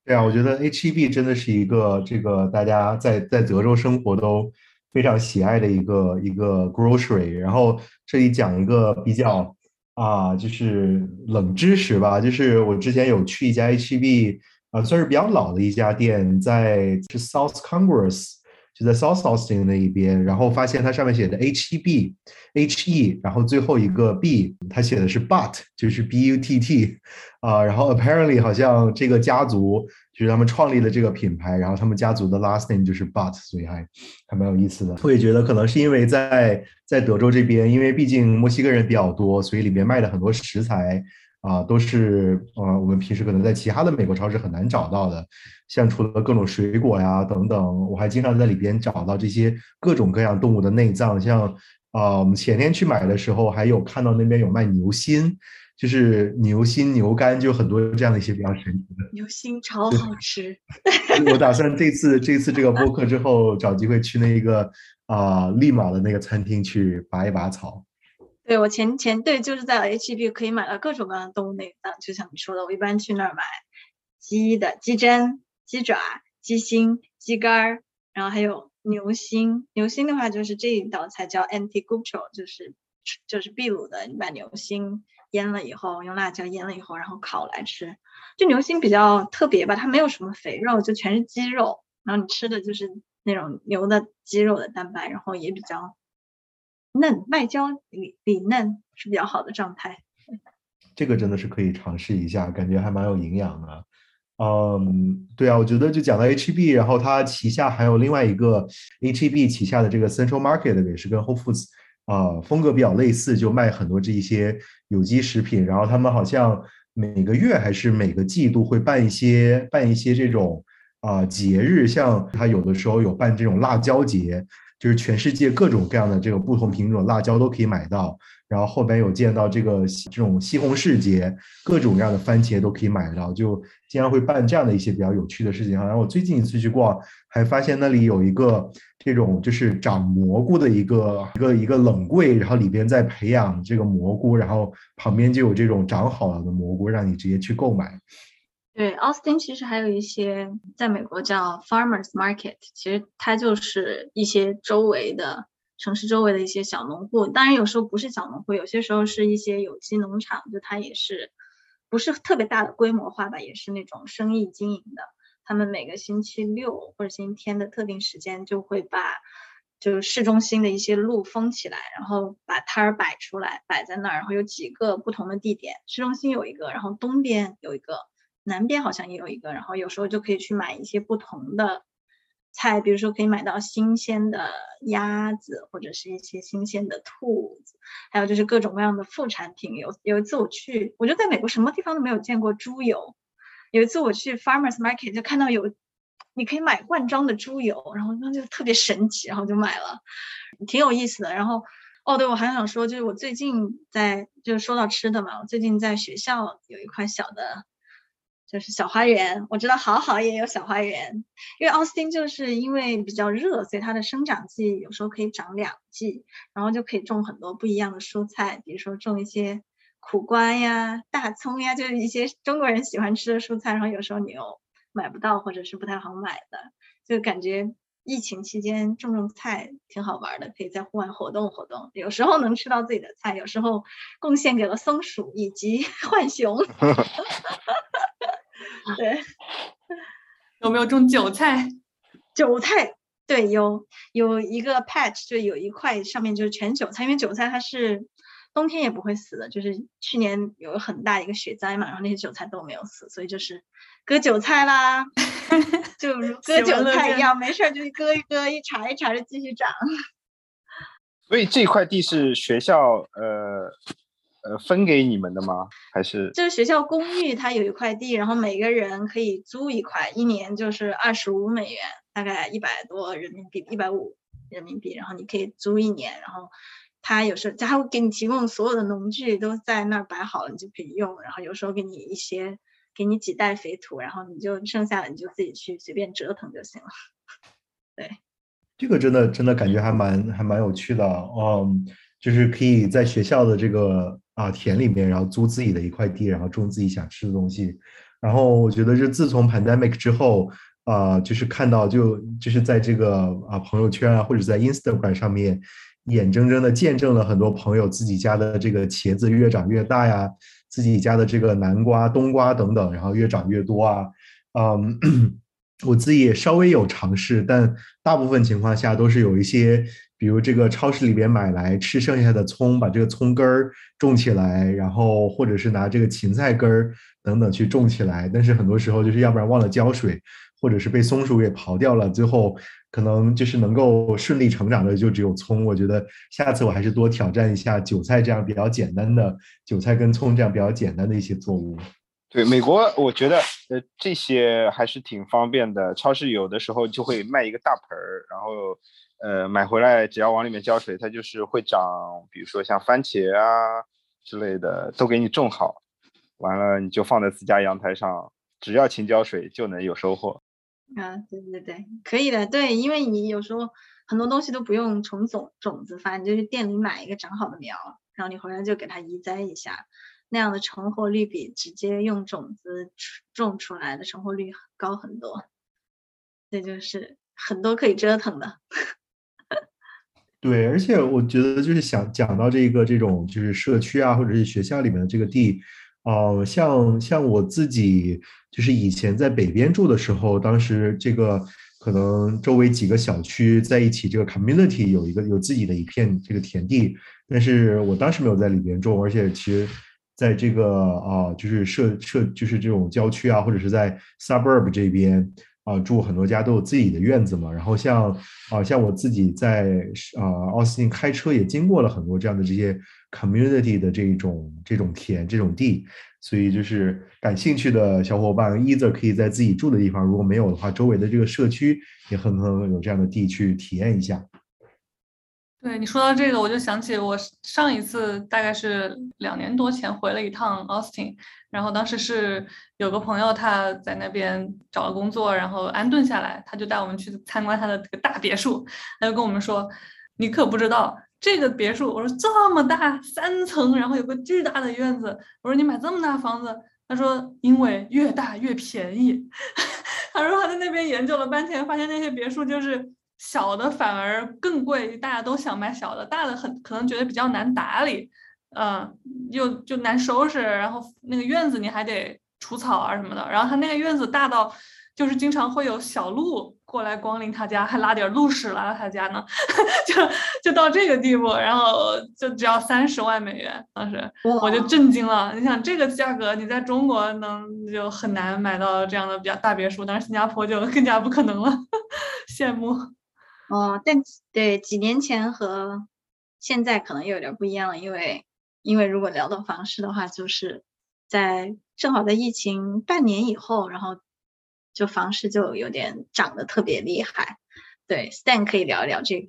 对啊，我觉得 H E B 真的是一个这个大家在在德州生活都非常喜爱的一个一个 grocery。然后这里讲一个比较啊，就是冷知识吧，就是我之前有去一家 H E B，啊，算是比较老的一家店，在是 South Congress。就在 South Austin 那一边，然后发现它上面写的 H E B H E，然后最后一个 B，它写的是 But，就是 B U T T，啊，然后 Apparently 好像这个家族就是他们创立了这个品牌，然后他们家族的 last name 就是 But，所以还还蛮有意思的。我也觉得可能是因为在在德州这边，因为毕竟墨西哥人比较多，所以里面卖的很多食材。啊，都是呃，我们平时可能在其他的美国超市很难找到的，像除了各种水果呀等等，我还经常在里边找到这些各种各样动物的内脏，像啊，我们前天去买的时候，还有看到那边有卖牛心，就是牛心、牛肝，就很多这样的一些比较神奇的。牛心超好吃。我打算这次这次这个播客之后，找机会去那个啊，立马的那个餐厅去拔一拔草。对我前前对就是在 H E B 可以买到各种各样的动物内脏，就像你说的，我一般去那儿买鸡的鸡胗、鸡爪、鸡心、鸡肝，然后还有牛心。牛心的话就是这一道菜叫 Anticucho，就是就是秘鲁的，你把牛心腌了以后，用辣椒腌了以后，然后烤来吃。就牛心比较特别吧，它没有什么肥肉，就全是鸡肉，然后你吃的就是那种牛的肌肉的蛋白，然后也比较。嫩外焦里里嫩是比较好的状态，这个真的是可以尝试一下，感觉还蛮有营养的。嗯，对啊，我觉得就讲到 H E B，然后它旗下还有另外一个 H E B 旗下的这个 Central Market 也是跟 Whole Foods 啊风格比较类似，就卖很多这一些有机食品。然后他们好像每个月还是每个季度会办一些办一些这种啊节日，像它有的时候有办这种辣椒节。就是全世界各种各样的这个不同品种辣椒都可以买到，然后后边有见到这个这种西红柿节，各种各样的番茄都可以买到，就经常会办这样的一些比较有趣的事情。然后我最近一次去逛，还发现那里有一个这种就是长蘑菇的一个一个一个冷柜，然后里边在培养这个蘑菇，然后旁边就有这种长好了的蘑菇，让你直接去购买。对，奥斯汀其实还有一些，在美国叫 farmers market，其实它就是一些周围的城市周围的一些小农户，当然有时候不是小农户，有些时候是一些有机农场，就它也是不是特别大的规模化吧，也是那种生意经营的。他们每个星期六或者星期天的特定时间，就会把就是市中心的一些路封起来，然后把摊儿摆出来，摆在那儿，然后有几个不同的地点，市中心有一个，然后东边有一个。南边好像也有一个，然后有时候就可以去买一些不同的菜，比如说可以买到新鲜的鸭子，或者是一些新鲜的兔子，还有就是各种各样的副产品。有有一次我去，我就在美国什么地方都没有见过猪油。有一次我去 Farmers Market 就看到有，你可以买罐装的猪油，然后那就特别神奇，然后就买了，挺有意思的。然后哦，对我还想说，就是我最近在，就是说到吃的嘛，我最近在学校有一块小的。就是小花园。我知道好好也有小花园，因为奥斯汀就是因为比较热，所以它的生长季有时候可以长两季，然后就可以种很多不一样的蔬菜，比如说种一些苦瓜呀、大葱呀，就是一些中国人喜欢吃的蔬菜，然后有时候你又买不到或者是不太好买的，就感觉。疫情期间种种菜挺好玩的，可以在户外活动活动。有时候能吃到自己的菜，有时候贡献给了松鼠以及 浣熊。对，有没有种韭菜？韭菜对，有有一个 patch，就有一块上面就是全韭菜，因为韭菜它是冬天也不会死的。就是去年有很大一个雪灾嘛，然后那些韭菜都没有死，所以就是割韭菜啦。就割韭菜一样，没事儿就割一割，一茬一茬的继续长。所以这块地是学校呃呃分给你们的吗？还是？就是学校公寓，它有一块地，然后每个人可以租一块，一年就是二十五美元，大概一百多人民币，一百五人民币，然后你可以租一年，然后他有时候他会给你提供所有的农具都在那儿摆好了，你就可以用，然后有时候给你一些。给你几袋肥土，然后你就剩下的你就自己去随便折腾就行了。对，这个真的真的感觉还蛮还蛮有趣的，嗯，就是可以在学校的这个啊田里面，然后租自己的一块地，然后种自己想吃的东西。然后我觉得是自从 pandemic 之后，啊，就是看到就就是在这个啊朋友圈啊或者在 Instagram 上面，眼睁睁的见证了很多朋友自己家的这个茄子越长越大呀。自己家的这个南瓜、冬瓜等等，然后越长越多啊，嗯，我自己也稍微有尝试，但大部分情况下都是有一些，比如这个超市里边买来吃剩下的葱，把这个葱根儿种起来，然后或者是拿这个芹菜根儿等等去种起来，但是很多时候就是要不然忘了浇水，或者是被松鼠给刨掉了，最后。可能就是能够顺利成长的就只有葱，我觉得下次我还是多挑战一下韭菜这样比较简单的韭菜跟葱这样比较简单的一些作物。对，美国我觉得呃这些还是挺方便的，超市有的时候就会卖一个大盆儿，然后呃买回来只要往里面浇水，它就是会长，比如说像番茄啊之类的都给你种好，完了你就放在自家阳台上，只要勤浇水就能有收获。啊，对对对，可以的，对，因为你有时候很多东西都不用从种种子发，你就去店里买一个长好的苗，然后你回来就给它移栽一下，那样的成活率比直接用种子种出来的成活率高很多。这就是很多可以折腾的。对，而且我觉得就是想讲到这个这种就是社区啊，或者是学校里面的这个地。哦，像像我自己，就是以前在北边住的时候，当时这个可能周围几个小区在一起，这个 community 有一个有自己的一片这个田地，但是我当时没有在里边种，而且其实在这个啊，就是社社就是这种郊区啊，或者是在 suburb 这边。啊，住很多家都有自己的院子嘛，然后像啊，像我自己在啊奥斯汀开车也经过了很多这样的这些 community 的这种这种田这种地，所以就是感兴趣的小伙伴，either 可以在自己住的地方，如果没有的话，周围的这个社区也很可能有这样的地去体验一下。对你说到这个，我就想起我上一次大概是两年多前回了一趟 Austin，然后当时是有个朋友他在那边找了工作，然后安顿下来，他就带我们去参观他的这个大别墅，他就跟我们说：“你可不知道这个别墅，我说这么大，三层，然后有个巨大的院子，我说你买这么大房子，他说因为越大越便宜，他说他在那边研究了半天，发现那些别墅就是。”小的反而更贵，大家都想买小的，大的很可能觉得比较难打理，嗯，又就难收拾，然后那个院子你还得除草啊什么的，然后他那个院子大到就是经常会有小鹿过来光临他家，还拉点鹿屎来到他家呢，就就到这个地步，然后就只要三十万美元，当时我就震惊了，你想这个价格你在中国能就很难买到这样的比较大别墅，但是新加坡就更加不可能了，羡慕。哦，但对几年前和现在可能又有点不一样了，因为因为如果聊到房市的话，就是在正好在疫情半年以后，然后就房市就有点涨得特别厉害。对，Stan 可以聊一聊这个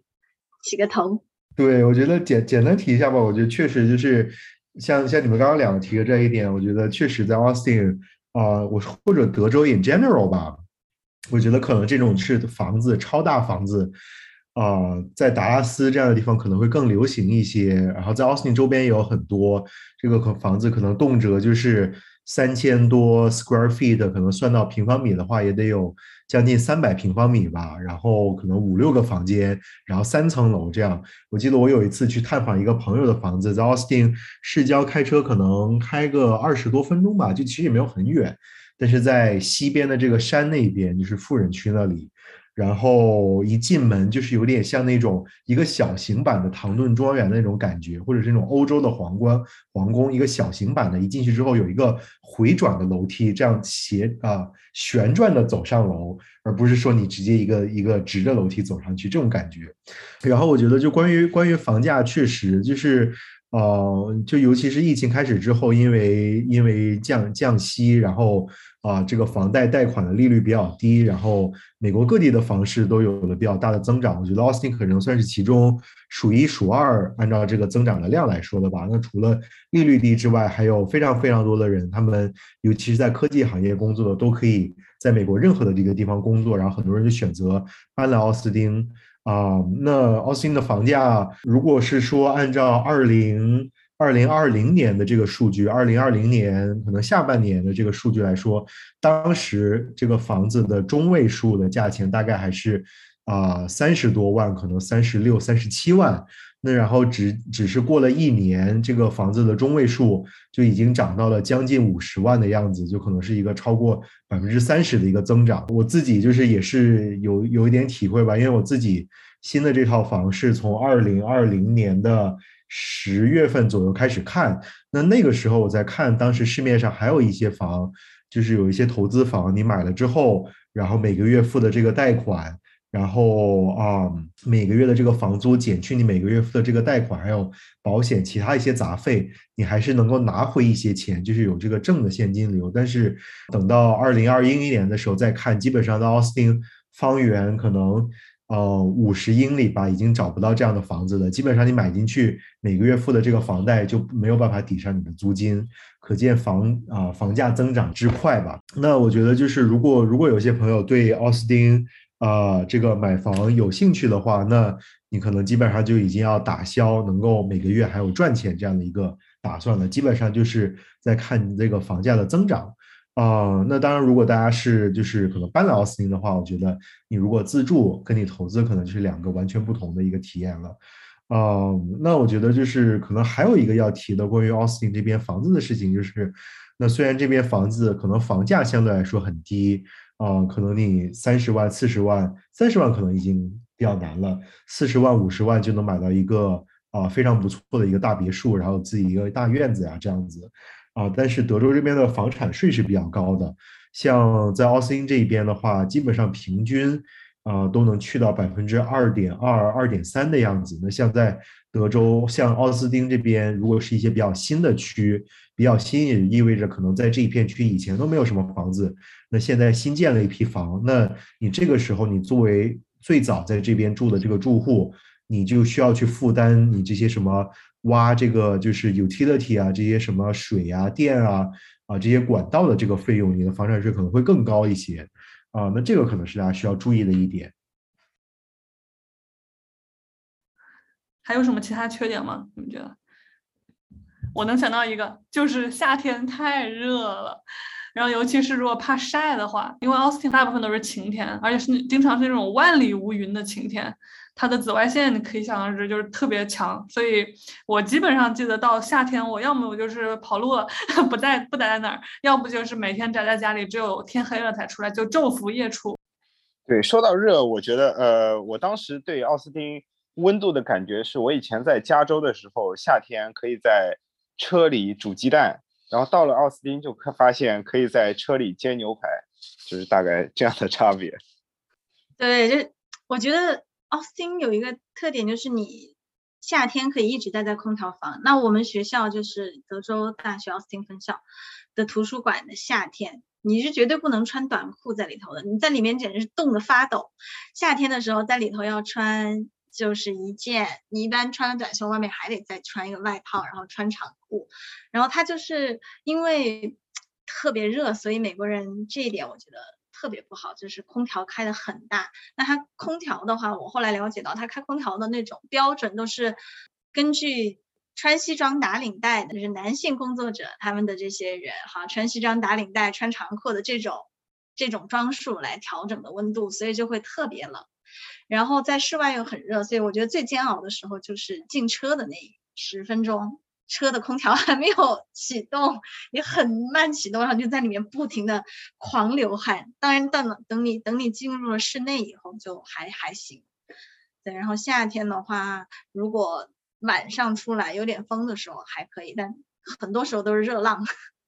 起个头。对，我觉得简简单提一下吧。我觉得确实就是像像你们刚刚两个提的这一点，我觉得确实在 Austin 啊，我或者德州 in general 吧，我觉得可能这种是房子超大房子。啊，在达拉斯这样的地方可能会更流行一些，然后在奥斯汀周边也有很多这个可房子，可能动辄就是三千多 square feet，可能算到平方米的话也得有将近三百平方米吧，然后可能五六个房间，然后三层楼这样。我记得我有一次去探访一个朋友的房子，在奥斯汀市郊开车可能开个二十多分钟吧，就其实也没有很远，但是在西边的这个山那边，就是富人区那里。然后一进门就是有点像那种一个小型版的唐顿庄园的那种感觉，或者这种欧洲的皇冠皇宫一个小型版的，一进去之后有一个回转的楼梯，这样斜啊旋转的走上楼，而不是说你直接一个一个直着楼梯走上去这种感觉。然后我觉得就关于关于房价，确实就是呃，就尤其是疫情开始之后，因为因为降降息，然后。啊，这个房贷贷款的利率比较低，然后美国各地的房市都有了比较大的增长。我觉得奥斯汀可能算是其中数一数二，按照这个增长的量来说的吧。那除了利率低之外，还有非常非常多的人，他们尤其是在科技行业工作的，都可以在美国任何的这个地方工作。然后很多人就选择搬来奥斯汀啊。那奥斯汀的房价，如果是说按照二零。二零二零年的这个数据，二零二零年可能下半年的这个数据来说，当时这个房子的中位数的价钱大概还是啊三十多万，可能三十六、三十七万。那然后只只是过了一年，这个房子的中位数就已经涨到了将近五十万的样子，就可能是一个超过百分之三十的一个增长。我自己就是也是有有一点体会吧，因为我自己新的这套房是从二零二零年的。十月份左右开始看，那那个时候我在看，当时市面上还有一些房，就是有一些投资房，你买了之后，然后每个月付的这个贷款，然后啊每个月的这个房租减去你每个月付的这个贷款，还有保险其他一些杂费，你还是能够拿回一些钱，就是有这个正的现金流。但是等到二零二一年的时候再看，基本上在奥斯汀方圆可能。呃，五十英里吧，已经找不到这样的房子了。基本上你买进去，每个月付的这个房贷就没有办法抵上你的租金，可见房啊房价增长之快吧。那我觉得就是，如果如果有些朋友对奥斯汀啊这个买房有兴趣的话，那你可能基本上就已经要打消能够每个月还有赚钱这样的一个打算了。基本上就是在看你这个房价的增长。啊，那当然，如果大家是就是可能搬来奥斯汀的话，我觉得你如果自住跟你投资可能就是两个完全不同的一个体验了。啊，那我觉得就是可能还有一个要提的关于奥斯汀这边房子的事情，就是那虽然这边房子可能房价相对来说很低，啊，可能你三十万、四十万、三十万可能已经比较难了，四十万、五十万就能买到一个啊非常不错的一个大别墅，然后自己一个大院子呀这样子。啊，但是德州这边的房产税是比较高的，像在奥斯汀这一边的话，基本上平均啊都能去到百分之二点二、二点三的样子。那像在德州，像奥斯汀这边，如果是一些比较新的区，比较新也意味着可能在这一片区以前都没有什么房子，那现在新建了一批房，那你这个时候你作为最早在这边住的这个住户，你就需要去负担你这些什么。挖这个就是 utility 啊，这些什么水啊、电啊啊这些管道的这个费用，你的房产税可能会更高一些啊。那这个可能是大家需要注意的一点。还有什么其他缺点吗？你们觉得？我能想到一个，就是夏天太热了，然后尤其是如果怕晒的话，因为奥斯汀大部分都是晴天，而且是经常是那种万里无云的晴天。它的紫外线你可以想象是，就是特别强，所以我基本上记得到夏天，我要么我就是跑路了，不在不待在那儿，要不就是每天宅在家里，只有天黑了才出来，就昼伏夜出。对，说到热，我觉得呃，我当时对奥斯汀温度的感觉是我以前在加州的时候，夏天可以在车里煮鸡蛋，然后到了奥斯汀就可发现可以在车里煎牛排，就是大概这样的差别。对，就我觉得。奥斯汀有一个特点，就是你夏天可以一直待在空调房。那我们学校就是德州大学奥斯汀分校的图书馆的夏天，你是绝对不能穿短裤在里头的，你在里面简直是冻得发抖。夏天的时候在里头要穿就是一件，你一般穿了短袖，外面还得再穿一个外套，然后穿长裤。然后它就是因为特别热，所以美国人这一点我觉得特别不好，就是空调开的很大。那它空调的话，我后来了解到，它开空调的那种标准都是根据穿西装打领带的，就是男性工作者他们的这些人哈，穿西装打领带、穿长裤的这种这种装束来调整的温度，所以就会特别冷。然后在室外又很热，所以我觉得最煎熬的时候就是进车的那十分钟。车的空调还没有启动，也很慢启动，然后就在里面不停的狂流汗。当然，等等你等你进入了室内以后，就还还行。对，然后夏天的话，如果晚上出来有点风的时候还可以，但很多时候都是热浪。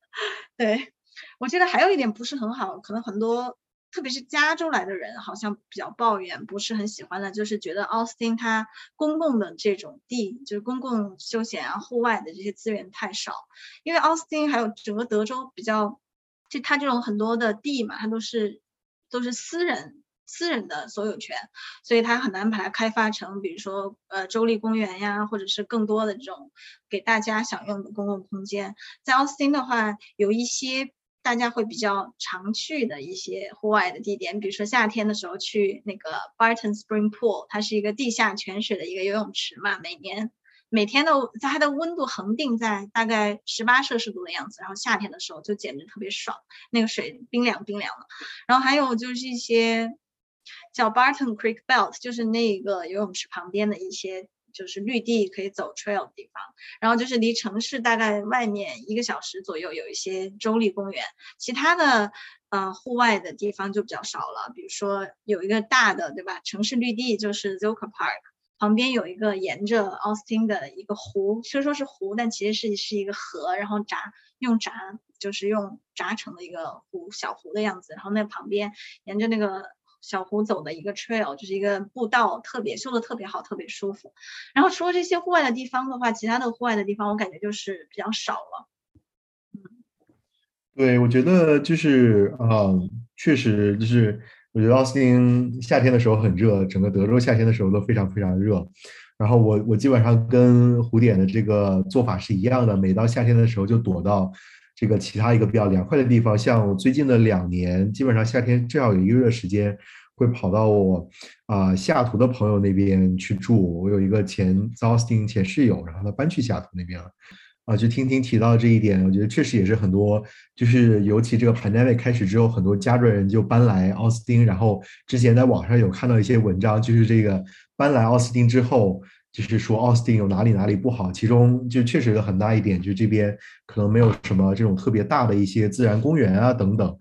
对，我觉得还有一点不是很好，可能很多。特别是加州来的人，好像比较抱怨，不是很喜欢的，就是觉得奥斯汀它公共的这种地，就是公共休闲啊、户外的这些资源太少。因为奥斯汀还有整个德州比较，就它这种很多的地嘛，它都是都是私人私人的所有权，所以它很难把它开发成，比如说呃州立公园呀，或者是更多的这种给大家享用的公共空间。在奥斯汀的话，有一些。大家会比较常去的一些户外的地点，比如说夏天的时候去那个 Barton Spring Pool，它是一个地下泉水的一个游泳池嘛，每年每天的它的温度恒定在大概十八摄氏度的样子，然后夏天的时候就简直特别爽，那个水冰凉冰凉的。然后还有就是一些叫 Barton Creek Belt，就是那个游泳池旁边的一些。就是绿地可以走 trail 的地方，然后就是离城市大概外面一个小时左右有一些州立公园，其他的呃户外的地方就比较少了。比如说有一个大的对吧，城市绿地就是 Zoka Park，旁边有一个沿着 Austin 的一个湖，虽说是湖，但其实是是一个河，然后闸用闸就是用闸成的一个湖小湖的样子，然后那旁边沿着那个。小湖走的一个 trail，就是一个步道，特别修的特别好，特别舒服。然后除了这些户外的地方的话，其他的户外的地方我感觉就是比较少了。嗯，对，我觉得就是啊，确实就是我觉得奥斯汀夏天的时候很热，整个德州夏天的时候都非常非常热。然后我我基本上跟胡点的这个做法是一样的，每到夏天的时候就躲到。这个其他一个比较凉快的地方，像我最近的两年，基本上夏天正好有一个月时间，会跑到我啊西雅图的朋友那边去住。我有一个前 Austin 前室友，然后他搬去西雅图那边了，啊，就听听提到这一点，我觉得确实也是很多，就是尤其这个 pandemic 开始之后，很多加州人就搬来奥斯汀。然后之前在网上有看到一些文章，就是这个搬来奥斯汀之后。就是说奥斯汀有哪里哪里不好，其中就确实有很大一点，就这边可能没有什么这种特别大的一些自然公园啊等等。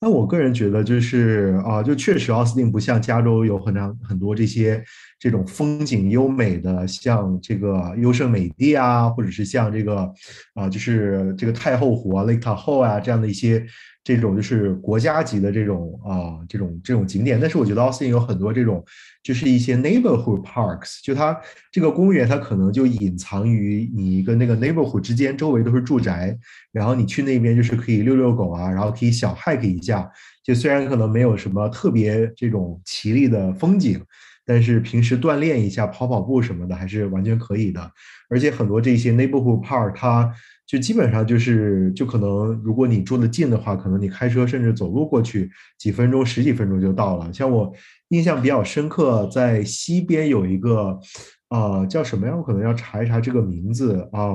那我个人觉得就是啊，就确实奥斯汀不像加州有很长很多这些这种风景优美的，像这个优胜美地啊，或者是像这个啊，就是这个太后湖啊、Lake Tahoe 啊这样的一些。这种就是国家级的这种啊，这种这种景点，但是我觉得奥斯汀有很多这种，就是一些 neighborhood parks，就它这个公园它可能就隐藏于你跟那个 neighborhood 之间，周围都是住宅，然后你去那边就是可以遛遛狗啊，然后可以小 hike 一下，就虽然可能没有什么特别这种绮丽的风景，但是平时锻炼一下跑跑步什么的还是完全可以的，而且很多这些 neighborhood park 它。就基本上就是，就可能如果你住的近的话，可能你开车甚至走路过去几分钟、十几分钟就到了。像我印象比较深刻，在西边有一个，呃，叫什么呀？我可能要查一查这个名字啊，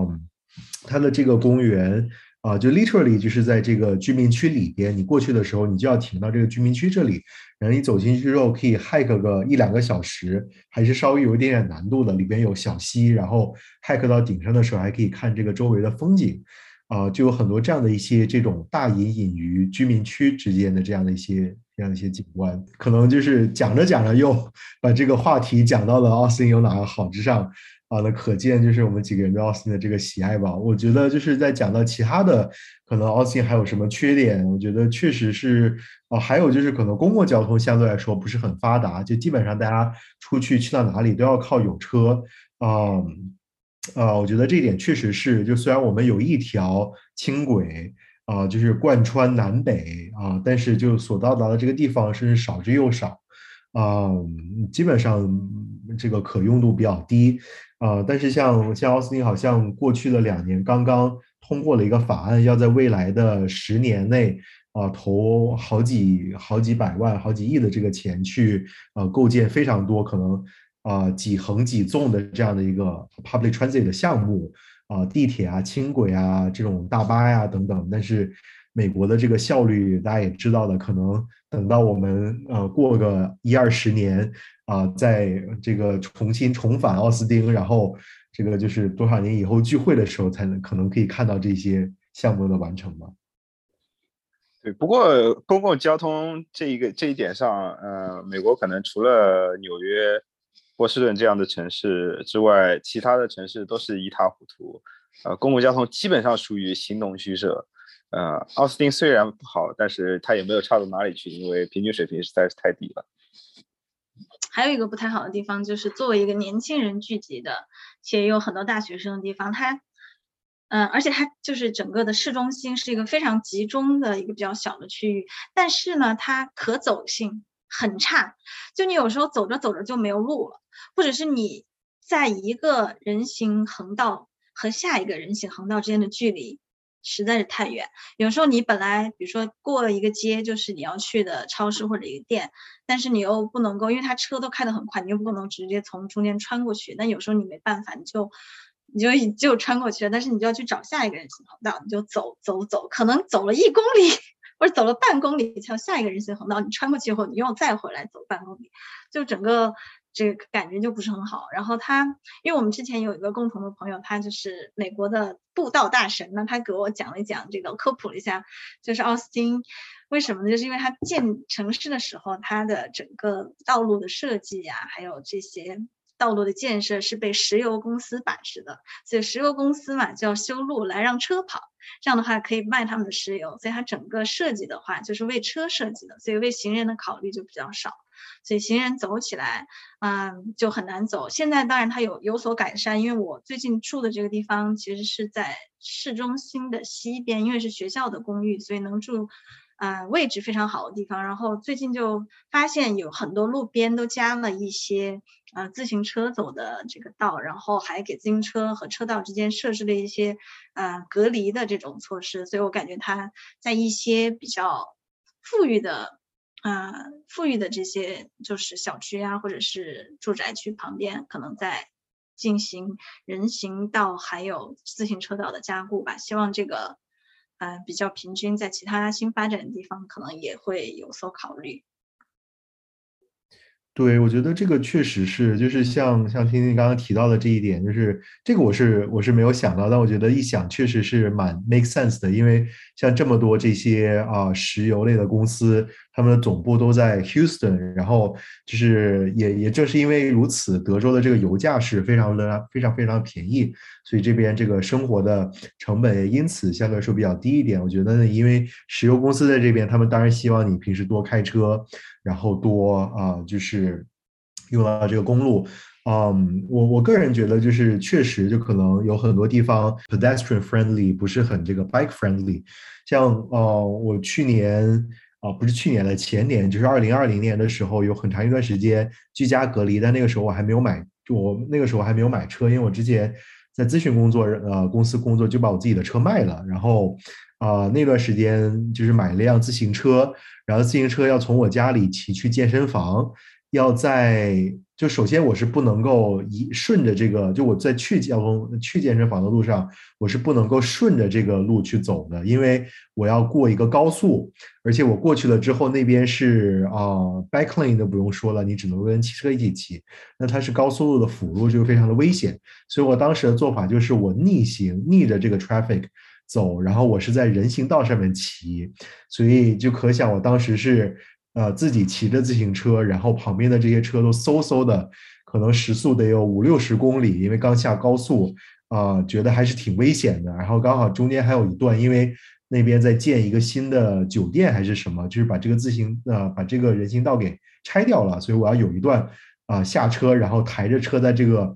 它的这个公园。啊，就 literally 就是在这个居民区里边，你过去的时候，你就要停到这个居民区这里，然后你走进去之后，可以 hike 个一两个小时，还是稍微有一点点难度的。里边有小溪，然后 hike 到顶上的时候，还可以看这个周围的风景，啊，就有很多这样的一些这种大隐隐于居民区之间的这样的一些这样一些景观。可能就是讲着讲着又把这个话题讲到了奥斯汀有哪个好之上。啊，那可见就是我们几个人对奥斯汀的这个喜爱吧。我觉得就是在讲到其他的，可能奥斯汀还有什么缺点，我觉得确实是啊，还有就是可能公共交通相对来说不是很发达，就基本上大家出去去到哪里都要靠有车啊啊，我觉得这一点确实是，就虽然我们有一条轻轨啊，就是贯穿南北啊，但是就所到达的这个地方是少之又少啊，基本上这个可用度比较低。呃，但是像像奥斯汀，好像过去的两年刚刚通过了一个法案，要在未来的十年内啊投好几好几百万、好几亿的这个钱去呃构建非常多可能啊几横几纵的这样的一个 public transit 的项目啊地铁啊轻轨啊这种大巴呀等等，但是。美国的这个效率，大家也知道的，可能等到我们呃过个一二十年啊，在这个重新重返奥斯汀，然后这个就是多少年以后聚会的时候，才能可能可以看到这些项目的完成吗。对，不过公共交通这一个这一点上，呃，美国可能除了纽约、波士顿这样的城市之外，其他的城市都是一塌糊涂，呃，公共交通基本上属于形同虚设。呃，奥斯汀虽然不好，但是它也没有差到哪里去，因为平均水平实在是太低了。还有一个不太好的地方，就是作为一个年轻人聚集的，且有很多大学生的地方，它，嗯，而且它就是整个的市中心是一个非常集中的一个比较小的区域，但是呢，它可走性很差，就你有时候走着走着就没有路了，或者是你在一个人行横道和下一个人行横道之间的距离。实在是太远，有时候你本来比如说过了一个街就是你要去的超市或者一个店，但是你又不能够，因为他车都开得很快，你又不能直接从中间穿过去。那有时候你没办法，你就你就就穿过去了，但是你就要去找下一个人行横道，你就走走走，可能走了一公里或者走了半公里才有下一个人行横道，你穿过去以后你又再回来走半公里，就整个。这个感觉就不是很好。然后他，因为我们之前有一个共同的朋友，他就是美国的步道大神，那他给我讲了一讲，这个科普了一下，就是奥斯汀为什么呢？就是因为他建城市的时候，它的整个道路的设计呀，还有这些道路的建设是被石油公司把持的，所以石油公司嘛就要修路来让车跑，这样的话可以卖他们的石油，所以它整个设计的话就是为车设计的，所以为行人的考虑就比较少。所以行人走起来，嗯，就很难走。现在当然它有有所改善，因为我最近住的这个地方其实是在市中心的西边，因为是学校的公寓，所以能住，呃，位置非常好的地方。然后最近就发现有很多路边都加了一些呃自行车走的这个道，然后还给自行车和车道之间设置了一些呃隔离的这种措施。所以我感觉它在一些比较富裕的。啊，富裕的这些就是小区啊，或者是住宅区旁边，可能在进行人行道还有自行车道的加固吧。希望这个，呃，比较平均，在其他新发展的地方，可能也会有所考虑。对，我觉得这个确实是，就是像像听听刚刚提到的这一点，就是这个我是我是没有想到，但我觉得一想确实是蛮 make sense 的，因为像这么多这些啊石油类的公司，他们的总部都在 Houston，然后就是也也正是因为如此，德州的这个油价是非常的非常非常便宜，所以这边这个生活的成本也因此相对来说比较低一点。我觉得呢，因为石油公司在这边，他们当然希望你平时多开车。然后多啊，就是用到这个公路，嗯，我我个人觉得就是确实就可能有很多地方 pedestrian friendly 不是很这个 bike friendly，像呃我去年啊不是去年的前年就是二零二零年的时候有很长一段时间居家隔离，但那个时候我还没有买，就我那个时候还没有买车，因为我之前在咨询工作呃公司工作就把我自己的车卖了，然后。啊，那段时间就是买了辆自行车，然后自行车要从我家里骑去健身房，要在就首先我是不能够一顺着这个，就我在去交通去健身房的路上，我是不能够顺着这个路去走的，因为我要过一个高速，而且我过去了之后那边是啊，back lane 都不用说了，你只能跟汽车一起骑，那它是高速路的辅路，就非常的危险，所以我当时的做法就是我逆行，逆着这个 traffic。走，然后我是在人行道上面骑，所以就可想我当时是呃自己骑着自行车，然后旁边的这些车都嗖嗖的，可能时速得有五六十公里，因为刚下高速啊，觉得还是挺危险的。然后刚好中间还有一段，因为那边在建一个新的酒店还是什么，就是把这个自行呃把这个人行道给拆掉了，所以我要有一段啊下车，然后抬着车在这个。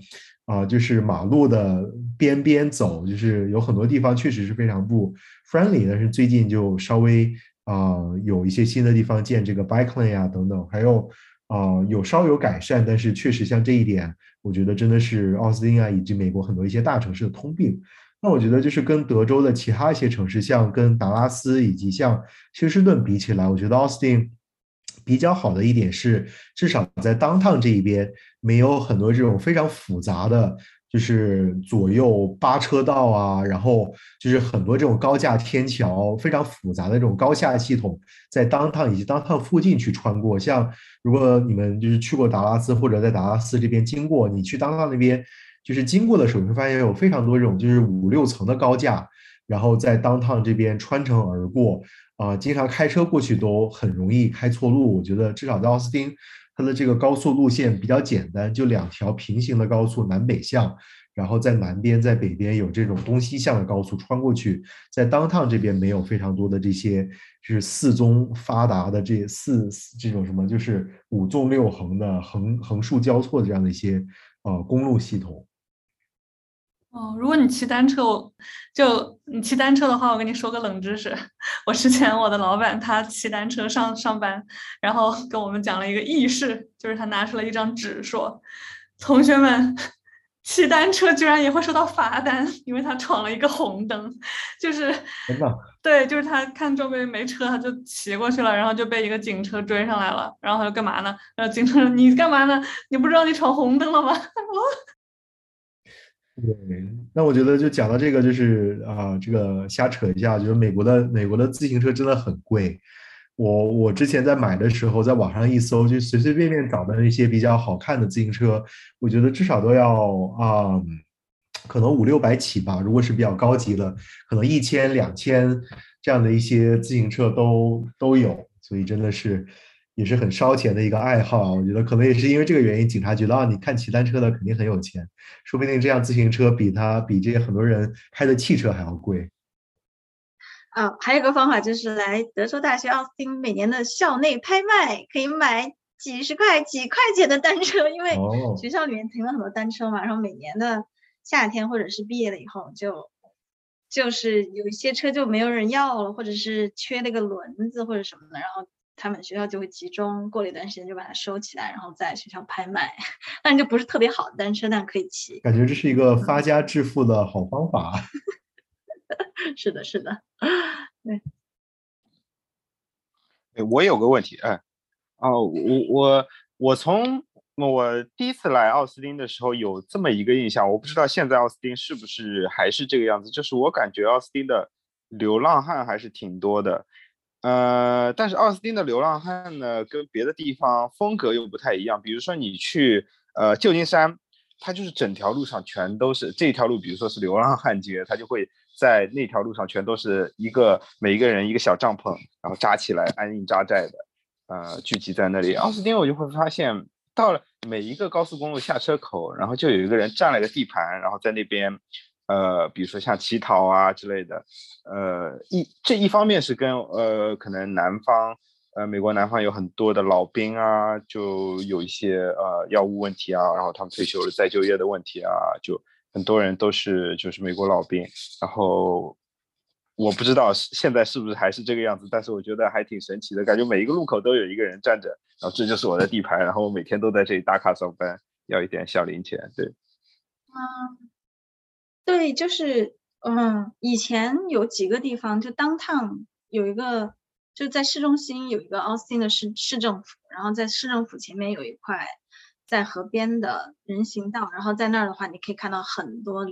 啊，就是马路的边边走，就是有很多地方确实是非常不 friendly，但是最近就稍微啊有一些新的地方建这个 bike lane 啊等等，还有啊有稍有改善，但是确实像这一点，我觉得真的是奥斯汀啊以及美国很多一些大城市的通病，那我觉得就是跟德州的其他一些城市，像跟达拉斯以及像休斯顿比起来，我觉得奥斯汀比较好的一点是，至少在 downtown 这一边没有很多这种非常复杂的。就是左右八车道啊，然后就是很多这种高架天桥，非常复杂的这种高架系统，在当趟以及当趟附近去穿过。像如果你们就是去过达拉斯或者在达拉斯这边经过，你去当趟那边，就是经过的时候，你会发现有非常多这种就是五六层的高架，然后在当趟这边穿城而过啊，经常开车过去都很容易开错路。我觉得至少在奥斯汀。它的这个高速路线比较简单，就两条平行的高速南北向，然后在南边在北边有这种东西向的高速穿过去，在当趟这边没有非常多的这些就是四纵发达的这四这种什么就是五纵六横的横横竖交错的这样的一些呃公路系统。哦，如果你骑单车，我就你骑单车的话，我跟你说个冷知识。我之前我的老板他骑单车上上班，然后跟我们讲了一个轶事，就是他拿出了一张纸说：“同学们，骑单车居然也会收到罚单，因为他闯了一个红灯。”就是对，就是他看周围没车，他就骑过去了，然后就被一个警车追上来了。然后他就干嘛呢？然后警车说：“你干嘛呢？你不知道你闯红灯了吗？” 对，那我觉得就讲到这个，就是啊，这个瞎扯一下，就是美国的美国的自行车真的很贵。我我之前在买的时候，在网上一搜，就随随便便找的那些比较好看的自行车，我觉得至少都要啊，可能五六百起吧。如果是比较高级的，可能一千两千这样的一些自行车都都有，所以真的是。也是很烧钱的一个爱好，我觉得可能也是因为这个原因，警察觉得啊，你看骑单车的肯定很有钱，说不定这辆自行车比他比这些很多人开的汽车还要贵。啊，还有个方法就是来德州大学奥斯汀每年的校内拍卖，可以买几十块、几块钱的单车，因为学校里面停了很多单车嘛，然后每年的夏天或者是毕业了以后，就就是有一些车就没有人要了，或者是缺那个轮子或者什么的，然后。他们学校就会集中，过了一段时间就把它收起来，然后在学校拍卖。但就不是特别好的单车，但可以骑。感觉这是一个发家致富的好方法。是的，是的。对。我有个问题，哎，哦，我我我从我第一次来奥斯汀的时候有这么一个印象，我不知道现在奥斯汀是不是还是这个样子，就是我感觉奥斯汀的流浪汉还是挺多的。呃，但是奥斯汀的流浪汉呢，跟别的地方风格又不太一样。比如说你去呃旧金山，它就是整条路上全都是这条路，比如说是流浪汉街，它就会在那条路上全都是一个每一个人一个小帐篷，然后扎起来安营扎寨的，呃，聚集在那里。奥斯汀我就会发现，到了每一个高速公路下车口，然后就有一个人占了一个地盘，然后在那边。呃，比如说像乞讨啊之类的，呃，一这一方面是跟呃可能南方，呃美国南方有很多的老兵啊，就有一些呃药物问题啊，然后他们退休了再就业的问题啊，就很多人都是就是美国老兵，然后我不知道现在是不是还是这个样子，但是我觉得还挺神奇的，感觉每一个路口都有一个人站着，然后这就是我的地盘，然后我每天都在这里打卡上班，要一点小零钱，对，嗯。对，就是，嗯，以前有几个地方，就当趟有一个，就在市中心有一个奥斯汀的市市政府，然后在市政府前面有一块在河边的人行道，然后在那儿的话，你可以看到很多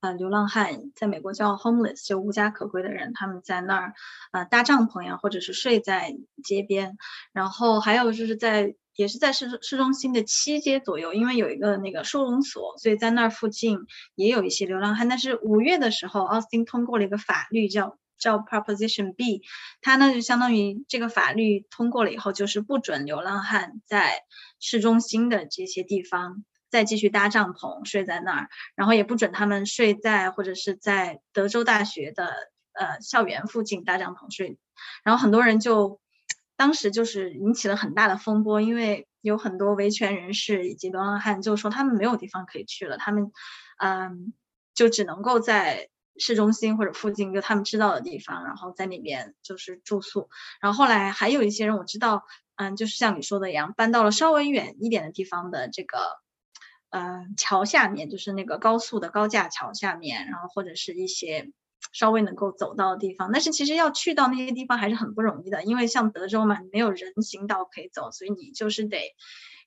呃流浪汉，在美国叫 homeless，就无家可归的人，他们在那儿呃搭帐篷呀，或者是睡在街边，然后还有就是在。也是在市市中心的七街左右，因为有一个那个收容所，所以在那儿附近也有一些流浪汉。但是五月的时候，奥斯汀通过了一个法律，叫叫 Proposition B，它呢就相当于这个法律通过了以后，就是不准流浪汉在市中心的这些地方再继续搭帐篷睡在那儿，然后也不准他们睡在或者是在德州大学的呃校园附近搭帐篷睡。然后很多人就。当时就是引起了很大的风波，因为有很多维权人士以及流浪汉就说他们没有地方可以去了，他们，嗯，就只能够在市中心或者附近就他们知道的地方，然后在那边就是住宿。然后后来还有一些人我知道，嗯，就是像你说的一样，搬到了稍微远一点的地方的这个，呃桥下面，就是那个高速的高架桥下面，然后或者是一些稍微能够走到的地方。但是其实要去到那些地方还是很不容易的，因为像德州嘛，没有人行道可以走，所以你就是得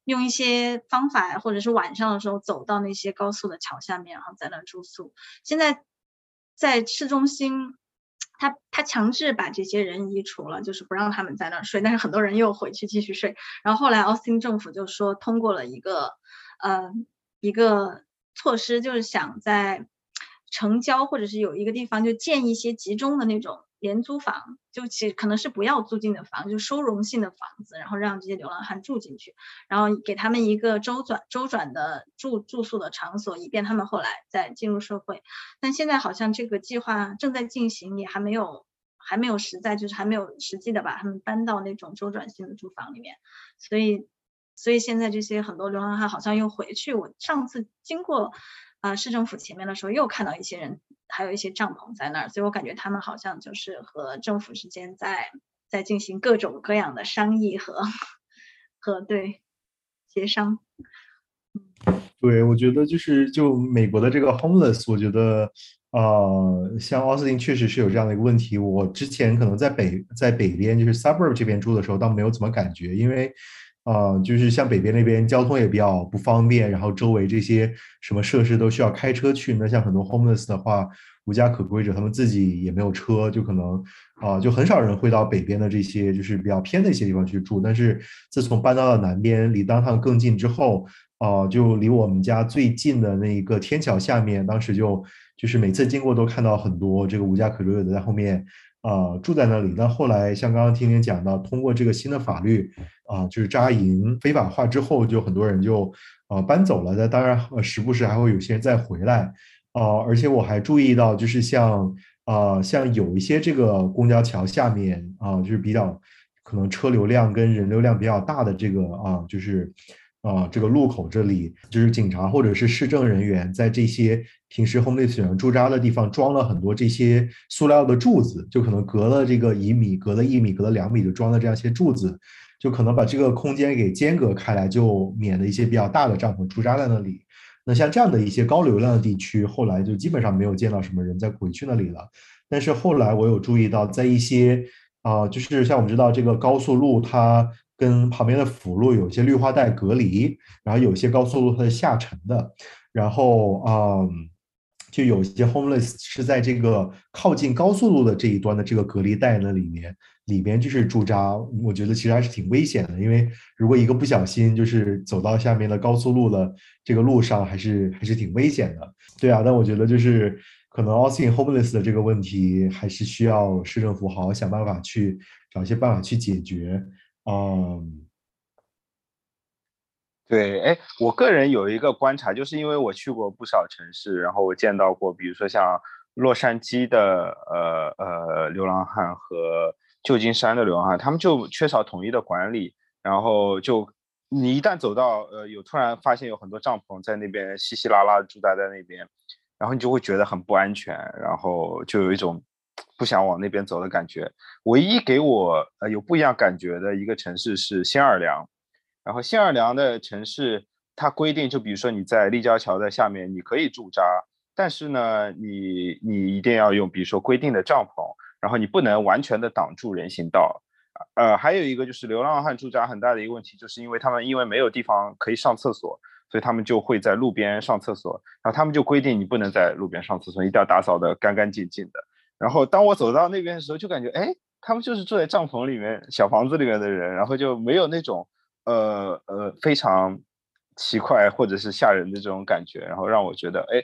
用一些方法，或者是晚上的时候走到那些高速的桥下面，然后在那住宿。现在在市中心。他他强制把这些人移除了，就是不让他们在那儿睡，但是很多人又回去继续睡。然后后来奥斯汀政府就说通过了一个呃一个措施，就是想在城郊或者是有一个地方就建一些集中的那种。廉租房就其可能是不要租金的房，就收容性的房子，然后让这些流浪汉住进去，然后给他们一个周转周转的住住宿的场所，以便他们后来再进入社会。但现在好像这个计划正在进行，也还没有还没有实在，就是还没有实际的把他们搬到那种周转性的住房里面。所以，所以现在这些很多流浪汉好像又回去。我上次经过。啊，市政府前面的时候又看到一些人，还有一些帐篷在那儿，所以我感觉他们好像就是和政府之间在在进行各种各样的商议和 和对协商。对，我觉得就是就美国的这个 homeless，我觉得呃，像奥斯汀确实是有这样的一个问题。我之前可能在北在北边就是 suburb 这边住的时候，倒没有怎么感觉，因为。啊，就是像北边那边交通也比较不方便，然后周围这些什么设施都需要开车去。那像很多 homeless 的话，无家可归者，他们自己也没有车，就可能啊，就很少人会到北边的这些就是比较偏的一些地方去住。但是自从搬到了南边，离当趟更近之后，啊，就离我们家最近的那一个天桥下面，当时就就是每次经过都看到很多这个无家可归者在后面。啊，住在那里。那后来，像刚刚听您讲到，通过这个新的法律，啊，就是扎营非法化之后，就很多人就啊搬走了。那当然，时不时还会有些人再回来。啊，而且我还注意到，就是像啊，像有一些这个公交桥下面啊，就是比较可能车流量跟人流量比较大的这个啊，就是。啊，这个路口这里就是警察或者是市政人员在这些平时 homeless 人驻扎的地方装了很多这些塑料的柱子，就可能隔了这个一米，隔了一米，隔了两米就装了这样一些柱子，就可能把这个空间给间隔开来，就免了一些比较大的帐篷驻扎在那里。那像这样的一些高流量的地区，后来就基本上没有见到什么人在回去那里了。但是后来我有注意到，在一些啊，就是像我们知道这个高速路它。跟旁边的辅路有一些绿化带隔离，然后有些高速路它是下沉的，然后啊，就有些 homeless 是在这个靠近高速路的这一端的这个隔离带那里面，里边就是驻扎。我觉得其实还是挺危险的，因为如果一个不小心就是走到下面的高速路的这个路上，还是还是挺危险的。对啊，但我觉得就是可能 Austin homeless 的这个问题，还是需要市政府好好想办法去找一些办法去解决。嗯，对，哎，我个人有一个观察，就是因为我去过不少城市，然后我见到过，比如说像洛杉矶的呃呃流浪汉和旧金山的流浪汉，他们就缺少统一的管理，然后就你一旦走到呃有突然发现有很多帐篷在那边稀稀拉拉的驻扎在那边，然后你就会觉得很不安全，然后就有一种。不想往那边走的感觉，唯一给我呃有不一样感觉的一个城市是新奥尔良，然后新奥尔良的城市它规定，就比如说你在立交桥的下面你可以驻扎，但是呢，你你一定要用比如说规定的帐篷，然后你不能完全的挡住人行道，呃，还有一个就是流浪汉驻扎很大的一个问题，就是因为他们因为没有地方可以上厕所，所以他们就会在路边上厕所，然后他们就规定你不能在路边上厕所，一定要打扫的干干净净的。然后当我走到那边的时候，就感觉哎，他们就是住在帐篷里面、小房子里面的人，然后就没有那种呃呃非常奇怪或者是吓人的这种感觉，然后让我觉得哎，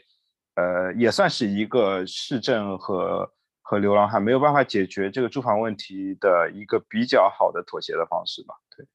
呃，也算是一个市政和和流浪汉没有办法解决这个住房问题的一个比较好的妥协的方式吧。对，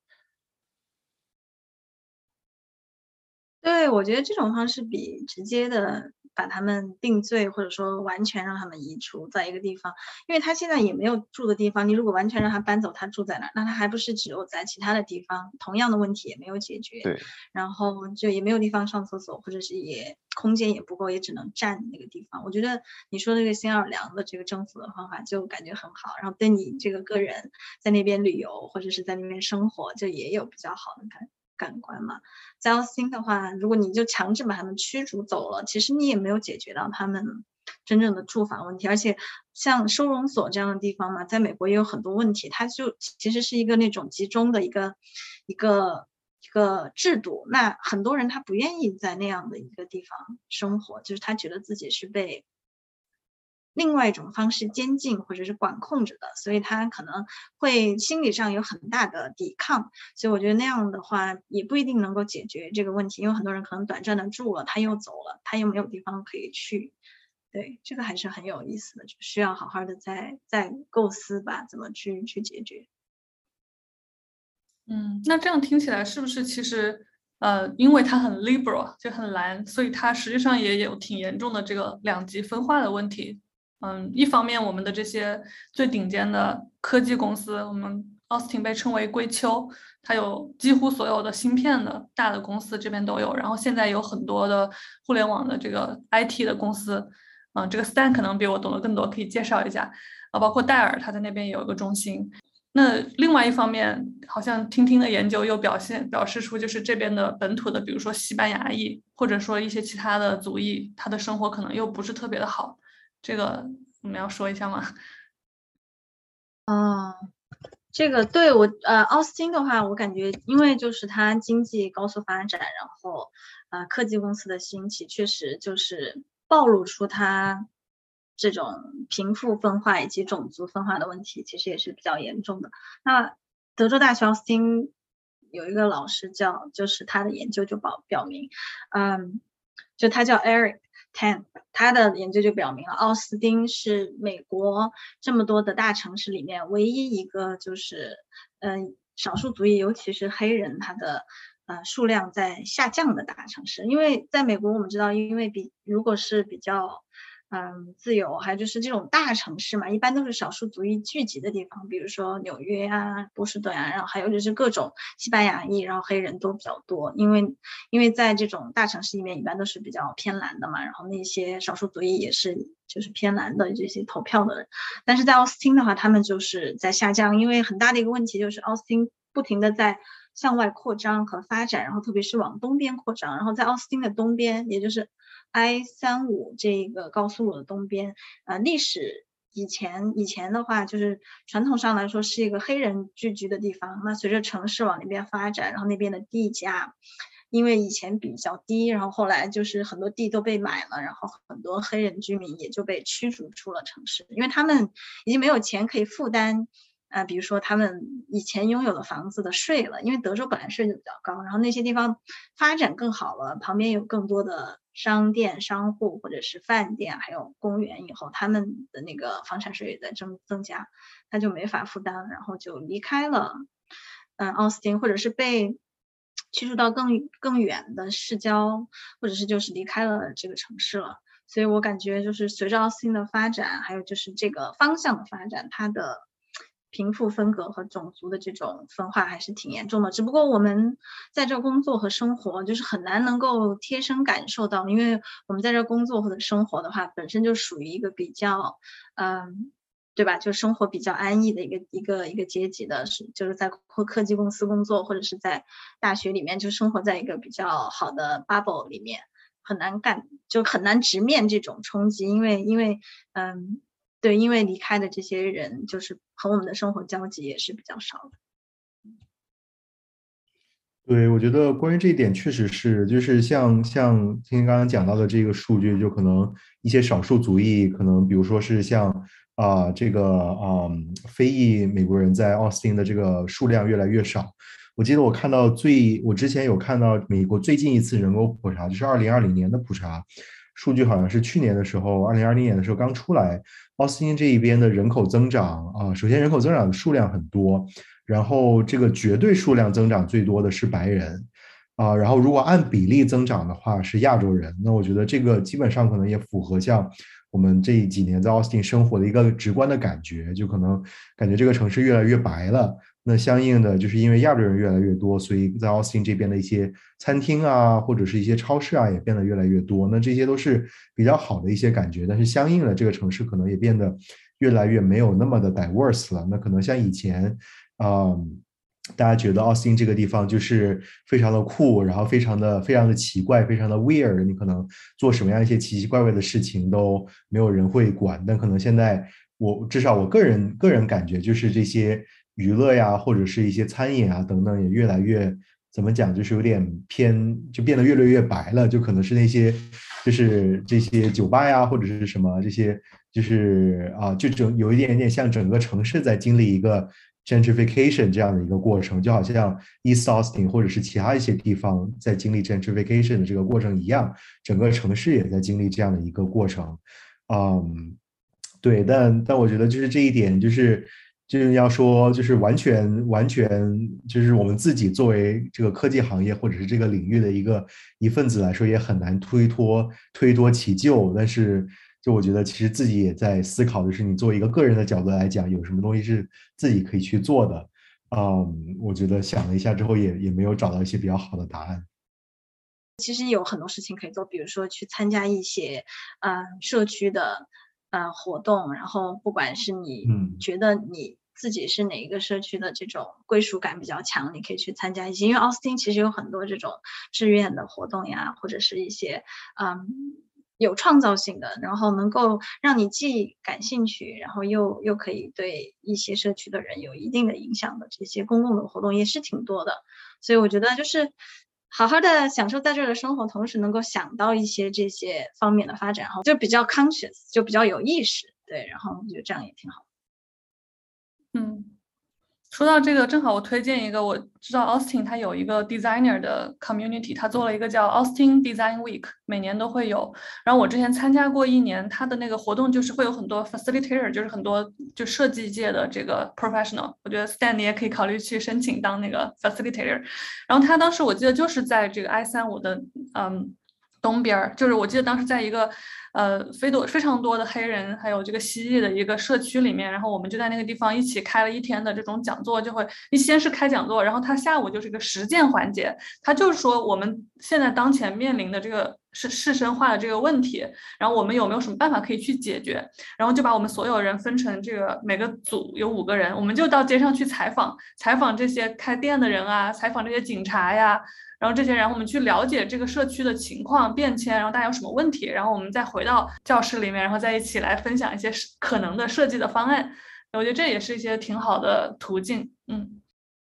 对我觉得这种方式比直接的。把他们定罪，或者说完全让他们移除在一个地方，因为他现在也没有住的地方。你如果完全让他搬走，他住在哪？那他还不是只有在其他的地方，同样的问题也没有解决。对，然后就也没有地方上厕所，或者是也空间也不够，也只能站那个地方。我觉得你说这个新奥尔良的这个政府的方法就感觉很好，然后对你这个个人在那边旅游或者是在那边生活，就也有比较好的感感官嘛。在奥斯汀的话，如果你就强制把他们驱逐走了，其实你也没有解决到他们真正的住房问题。而且像收容所这样的地方嘛，在美国也有很多问题，它就其实是一个那种集中的一个一个一个制度。那很多人他不愿意在那样的一个地方生活，就是他觉得自己是被。另外一种方式监禁或者是管控着的，所以他可能会心理上有很大的抵抗，所以我觉得那样的话也不一定能够解决这个问题，因为很多人可能短暂的住了，他又走了，他又没有地方可以去，对，这个还是很有意思的，就需要好好的再再构思吧，怎么去去解决。嗯，那这样听起来是不是其实呃，因为它很 liberal 就很蓝，所以它实际上也有挺严重的这个两极分化的问题。嗯，一方面，我们的这些最顶尖的科技公司，我们奥斯汀被称为硅丘，它有几乎所有的芯片的大的公司这边都有。然后现在有很多的互联网的这个 IT 的公司，嗯，这个 Stan 可能比我懂得更多，可以介绍一下。啊，包括戴尔，他在那边也有一个中心。那另外一方面，好像听听的研究又表现表示出，就是这边的本土的，比如说西班牙裔，或者说一些其他的族裔，他的生活可能又不是特别的好。这个我们要说一下吗？哦，这个对我呃，奥斯汀的话，我感觉因为就是它经济高速发展，然后啊，科技公司的兴起，确实就是暴露出它这种贫富分化以及种族分化的问题，其实也是比较严重的。那德州大学奥斯汀有一个老师叫，就是他的研究就表表明，嗯，就他叫 Eric。Ten，他的研究就表明了，奥斯汀是美国这么多的大城市里面唯一一个就是，嗯，少数族裔，尤其是黑人，他的呃数量在下降的大城市。因为在美国，我们知道，因为比如果是比较。嗯，自由，还有就是这种大城市嘛，一般都是少数族裔聚集的地方，比如说纽约啊、波士顿啊，然后还有就是各种西班牙裔，然后黑人都比较多，因为因为在这种大城市里面，一般都是比较偏蓝的嘛，然后那些少数族裔也是就是偏蓝的这些投票的人，但是在奥斯汀的话，他们就是在下降，因为很大的一个问题就是奥斯汀不停的在向外扩张和发展，然后特别是往东边扩张，然后在奥斯汀的东边，也就是。I 三五这个高速路的东边，呃，历史以前以前的话，就是传统上来说是一个黑人聚居的地方。那随着城市往那边发展，然后那边的地价因为以前比较低，然后后来就是很多地都被买了，然后很多黑人居民也就被驱逐出了城市，因为他们已经没有钱可以负担。啊，比如说他们以前拥有的房子的税了，因为德州本来税就比较高，然后那些地方发展更好了，旁边有更多的商店、商户或者是饭店，还有公园，以后他们的那个房产税也在增增加，他就没法负担，然后就离开了，嗯，奥斯汀，或者是被驱逐到更更远的市郊，或者是就是离开了这个城市了。所以我感觉就是随着奥斯汀的发展，还有就是这个方向的发展，它的。贫富分隔和种族的这种分化还是挺严重的，只不过我们在这工作和生活就是很难能够贴身感受到，因为我们在这工作或者生活的话，本身就属于一个比较，嗯，对吧？就生活比较安逸的一个一个一个阶级的，是就是在科科技公司工作或者是在大学里面就生活在一个比较好的 bubble 里面，很难干，就很难直面这种冲击，因为因为嗯。对，因为离开的这些人，就是和我们的生活交集也是比较少的。对，我觉得关于这一点，确实是，就是像像今天刚刚讲到的这个数据，就可能一些少数族裔，可能比如说是像啊这个啊非裔美国人在奥斯汀的这个数量越来越少。我记得我看到最，我之前有看到美国最近一次人口普查，就是二零二零年的普查。数据好像是去年的时候，二零二零年的时候刚出来。奥斯汀这一边的人口增长啊，首先人口增长的数量很多，然后这个绝对数量增长最多的是白人啊，然后如果按比例增长的话是亚洲人。那我觉得这个基本上可能也符合像我们这几年在奥斯汀生活的一个直观的感觉，就可能感觉这个城市越来越白了。那相应的，就是因为亚洲人越来越多，所以在奥斯汀这边的一些餐厅啊，或者是一些超市啊，也变得越来越多。那这些都是比较好的一些感觉。但是相应的，这个城市可能也变得越来越没有那么的 diverse 了。那可能像以前，啊，大家觉得奥斯汀这个地方就是非常的酷，然后非常的非常的奇怪，非常的 weird。你可能做什么样一些奇奇怪怪的事情都没有人会管。但可能现在我至少我个人个人感觉，就是这些娱乐呀，或者是一些餐饮啊等等，也越来越怎么讲，就是有点偏，就变得越来越白了。就可能是那些就是这些酒吧呀，或者是什么这些，就是啊，就整有一点点像整个城市在经历一个。gentrification 这样的一个过程，就好像 East Austin 或者是其他一些地方在经历 gentrification 的这个过程一样，整个城市也在经历这样的一个过程。嗯，对，但但我觉得就是这一点，就是就是要说，就是完全完全就是我们自己作为这个科技行业或者是这个领域的一个一份子来说，也很难推脱推脱其咎，但是。就我觉得，其实自己也在思考，就是你作为一个个人的角度来讲，有什么东西是自己可以去做的。嗯，我觉得想了一下之后，也也没有找到一些比较好的答案。其实有很多事情可以做，比如说去参加一些嗯社区的呃活动，然后不管是你觉得你自己是哪一个社区的这种归属感比较强，你可以去参加一些。因为奥斯汀其实有很多这种志愿的活动呀，或者是一些嗯。有创造性的，然后能够让你既感兴趣，然后又又可以对一些社区的人有一定的影响的这些公共的活动也是挺多的，所以我觉得就是好好的享受在这儿的生活，同时能够想到一些这些方面的发展，哈，就比较 conscious，就比较有意识，对，然后我觉得这样也挺好。嗯。说到这个，正好我推荐一个，我知道 Austin 它有一个 designer 的 community，他做了一个叫 Austin Design Week，每年都会有。然后我之前参加过一年，他的那个活动就是会有很多 facilitator，就是很多就设计界的这个 professional。我觉得 Stan 你也可以考虑去申请当那个 facilitator。然后他当时我记得就是在这个 I 三五的嗯东边儿，就是我记得当时在一个。呃，非多非常多的黑人，还有这个蜥蜴的一个社区里面，然后我们就在那个地方一起开了一天的这种讲座，就会一先是开讲座，然后他下午就是一个实践环节，他就是说我们现在当前面临的这个是市生化的这个问题，然后我们有没有什么办法可以去解决，然后就把我们所有人分成这个每个组有五个人，我们就到街上去采访，采访这些开店的人啊，采访这些警察呀。然后这些，然后我们去了解这个社区的情况变迁，然后大家有什么问题，然后我们再回到教室里面，然后再一起来分享一些可能的设计的方案。我觉得这也是一些挺好的途径。嗯，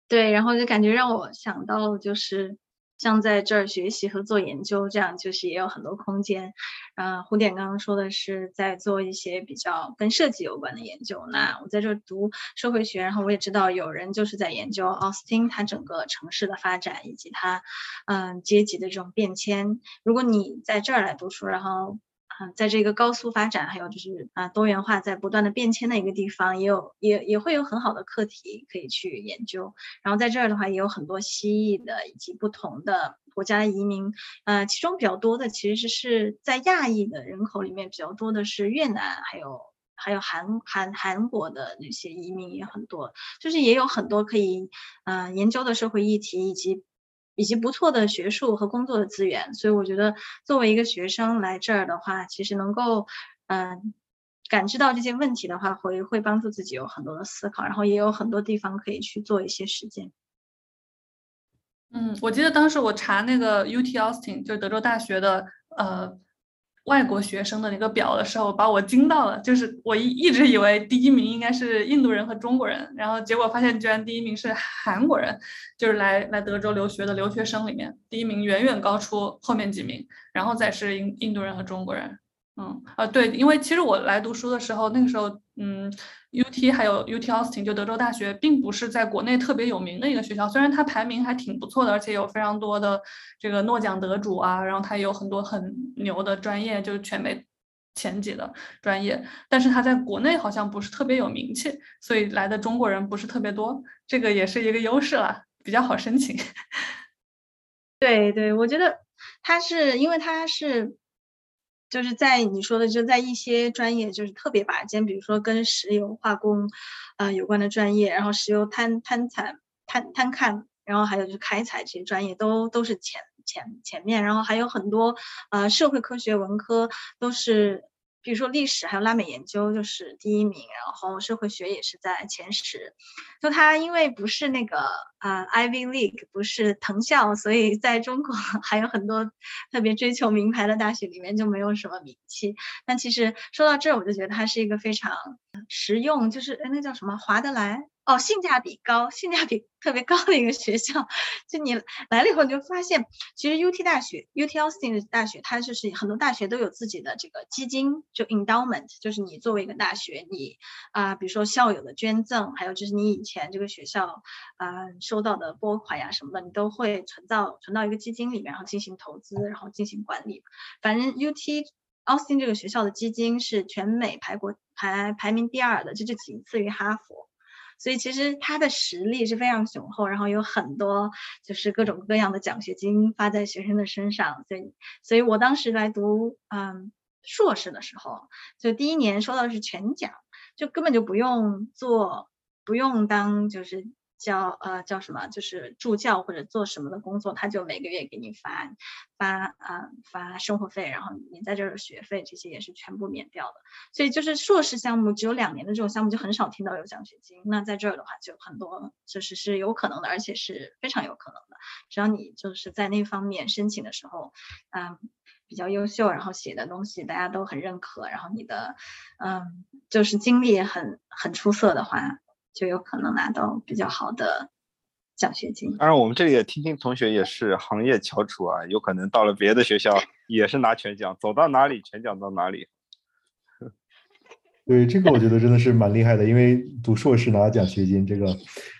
对，然后就感觉让我想到就是。像在这儿学习和做研究，这样就是也有很多空间。嗯，胡典刚刚说的是在做一些比较跟设计有关的研究。那我在这儿读社会学，然后我也知道有人就是在研究奥斯汀它整个城市的发展以及它嗯阶级的这种变迁。如果你在这儿来读书，然后。嗯，在这个高速发展，还有就是啊多元化在不断的变迁的一个地方，也有也也会有很好的课题可以去研究。然后在这儿的话，也有很多蜥蜴的以及不同的国家的移民。呃，其中比较多的其实是在亚裔的人口里面比较多的是越南，还有还有韩韩韩国的那些移民也很多，就是也有很多可以嗯研究的社会议题以及。以及不错的学术和工作的资源，所以我觉得作为一个学生来这儿的话，其实能够嗯感知到这些问题的话，会会帮助自己有很多的思考，然后也有很多地方可以去做一些实践。嗯，我记得当时我查那个 UT Austin，就是德州大学的呃。外国学生的那个表的时候，把我惊到了。就是我一一直以为第一名应该是印度人和中国人，然后结果发现居然第一名是韩国人，就是来来德州留学的留学生里面，第一名远远高出后面几名，然后再是印印度人和中国人。嗯啊对，因为其实我来读书的时候，那个时候嗯，UT 还有 UT Austin 就德州大学，并不是在国内特别有名的一个学校，虽然它排名还挺不错的，而且有非常多的这个诺奖得主啊，然后它也有很多很牛的专业，就是全美前几的专业，但是它在国内好像不是特别有名气，所以来的中国人不是特别多，这个也是一个优势啦，比较好申请。对对，我觉得它是因为它是。就是在你说的，就在一些专业就是特别拔尖，比如说跟石油化工，呃有关的专业，然后石油探探采探探看，然后还有就是开采这些专业都都是前前前面，然后还有很多呃社会科学文科都是比如说历史还有拉美研究就是第一名，然后社会学也是在前十。就它因为不是那个呃 Ivy League，不是藤校，所以在中国 还有很多特别追求名牌的大学里面就没有什么名气。但其实说到这儿，我就觉得它是一个非常实用，就是哎那叫什么划得来。哦，性价比高，性价比特别高的一个学校。就你来了以后，你就发现，其实 UT 大学，UT Austin 大学，它就是很多大学都有自己的这个基金，就 endowment，就是你作为一个大学，你啊，比如说校友的捐赠，还有就是你以前这个学校啊收到的拨款呀什么的，你都会存到存到一个基金里面，然后进行投资，然后进行管理。反正 UT Austin 这个学校的基金是全美排国排排名第二的，这就仅次于哈佛。所以其实他的实力是非常雄厚，然后有很多就是各种各样的奖学金发在学生的身上。所以，所以我当时来读嗯硕士的时候，就第一年收到的是全奖，就根本就不用做，不用当就是。教呃叫什么，就是助教或者做什么的工作，他就每个月给你发发啊发生活费，然后你在这儿学费这些也是全部免掉的。所以就是硕士项目只有两年的这种项目就很少听到有奖学金。那在这儿的话就很多，就是是有可能的，而且是非常有可能的。只要你就是在那方面申请的时候，嗯比较优秀，然后写的东西大家都很认可，然后你的嗯就是经历也很很出色的话。就有可能拿到比较好的奖学金。当然，我们这里的听听同学也是行业翘楚啊，有可能到了别的学校 也是拿全奖，走到哪里全奖到哪里。对，这个我觉得真的是蛮厉害的，因为读硕士拿奖学金，这个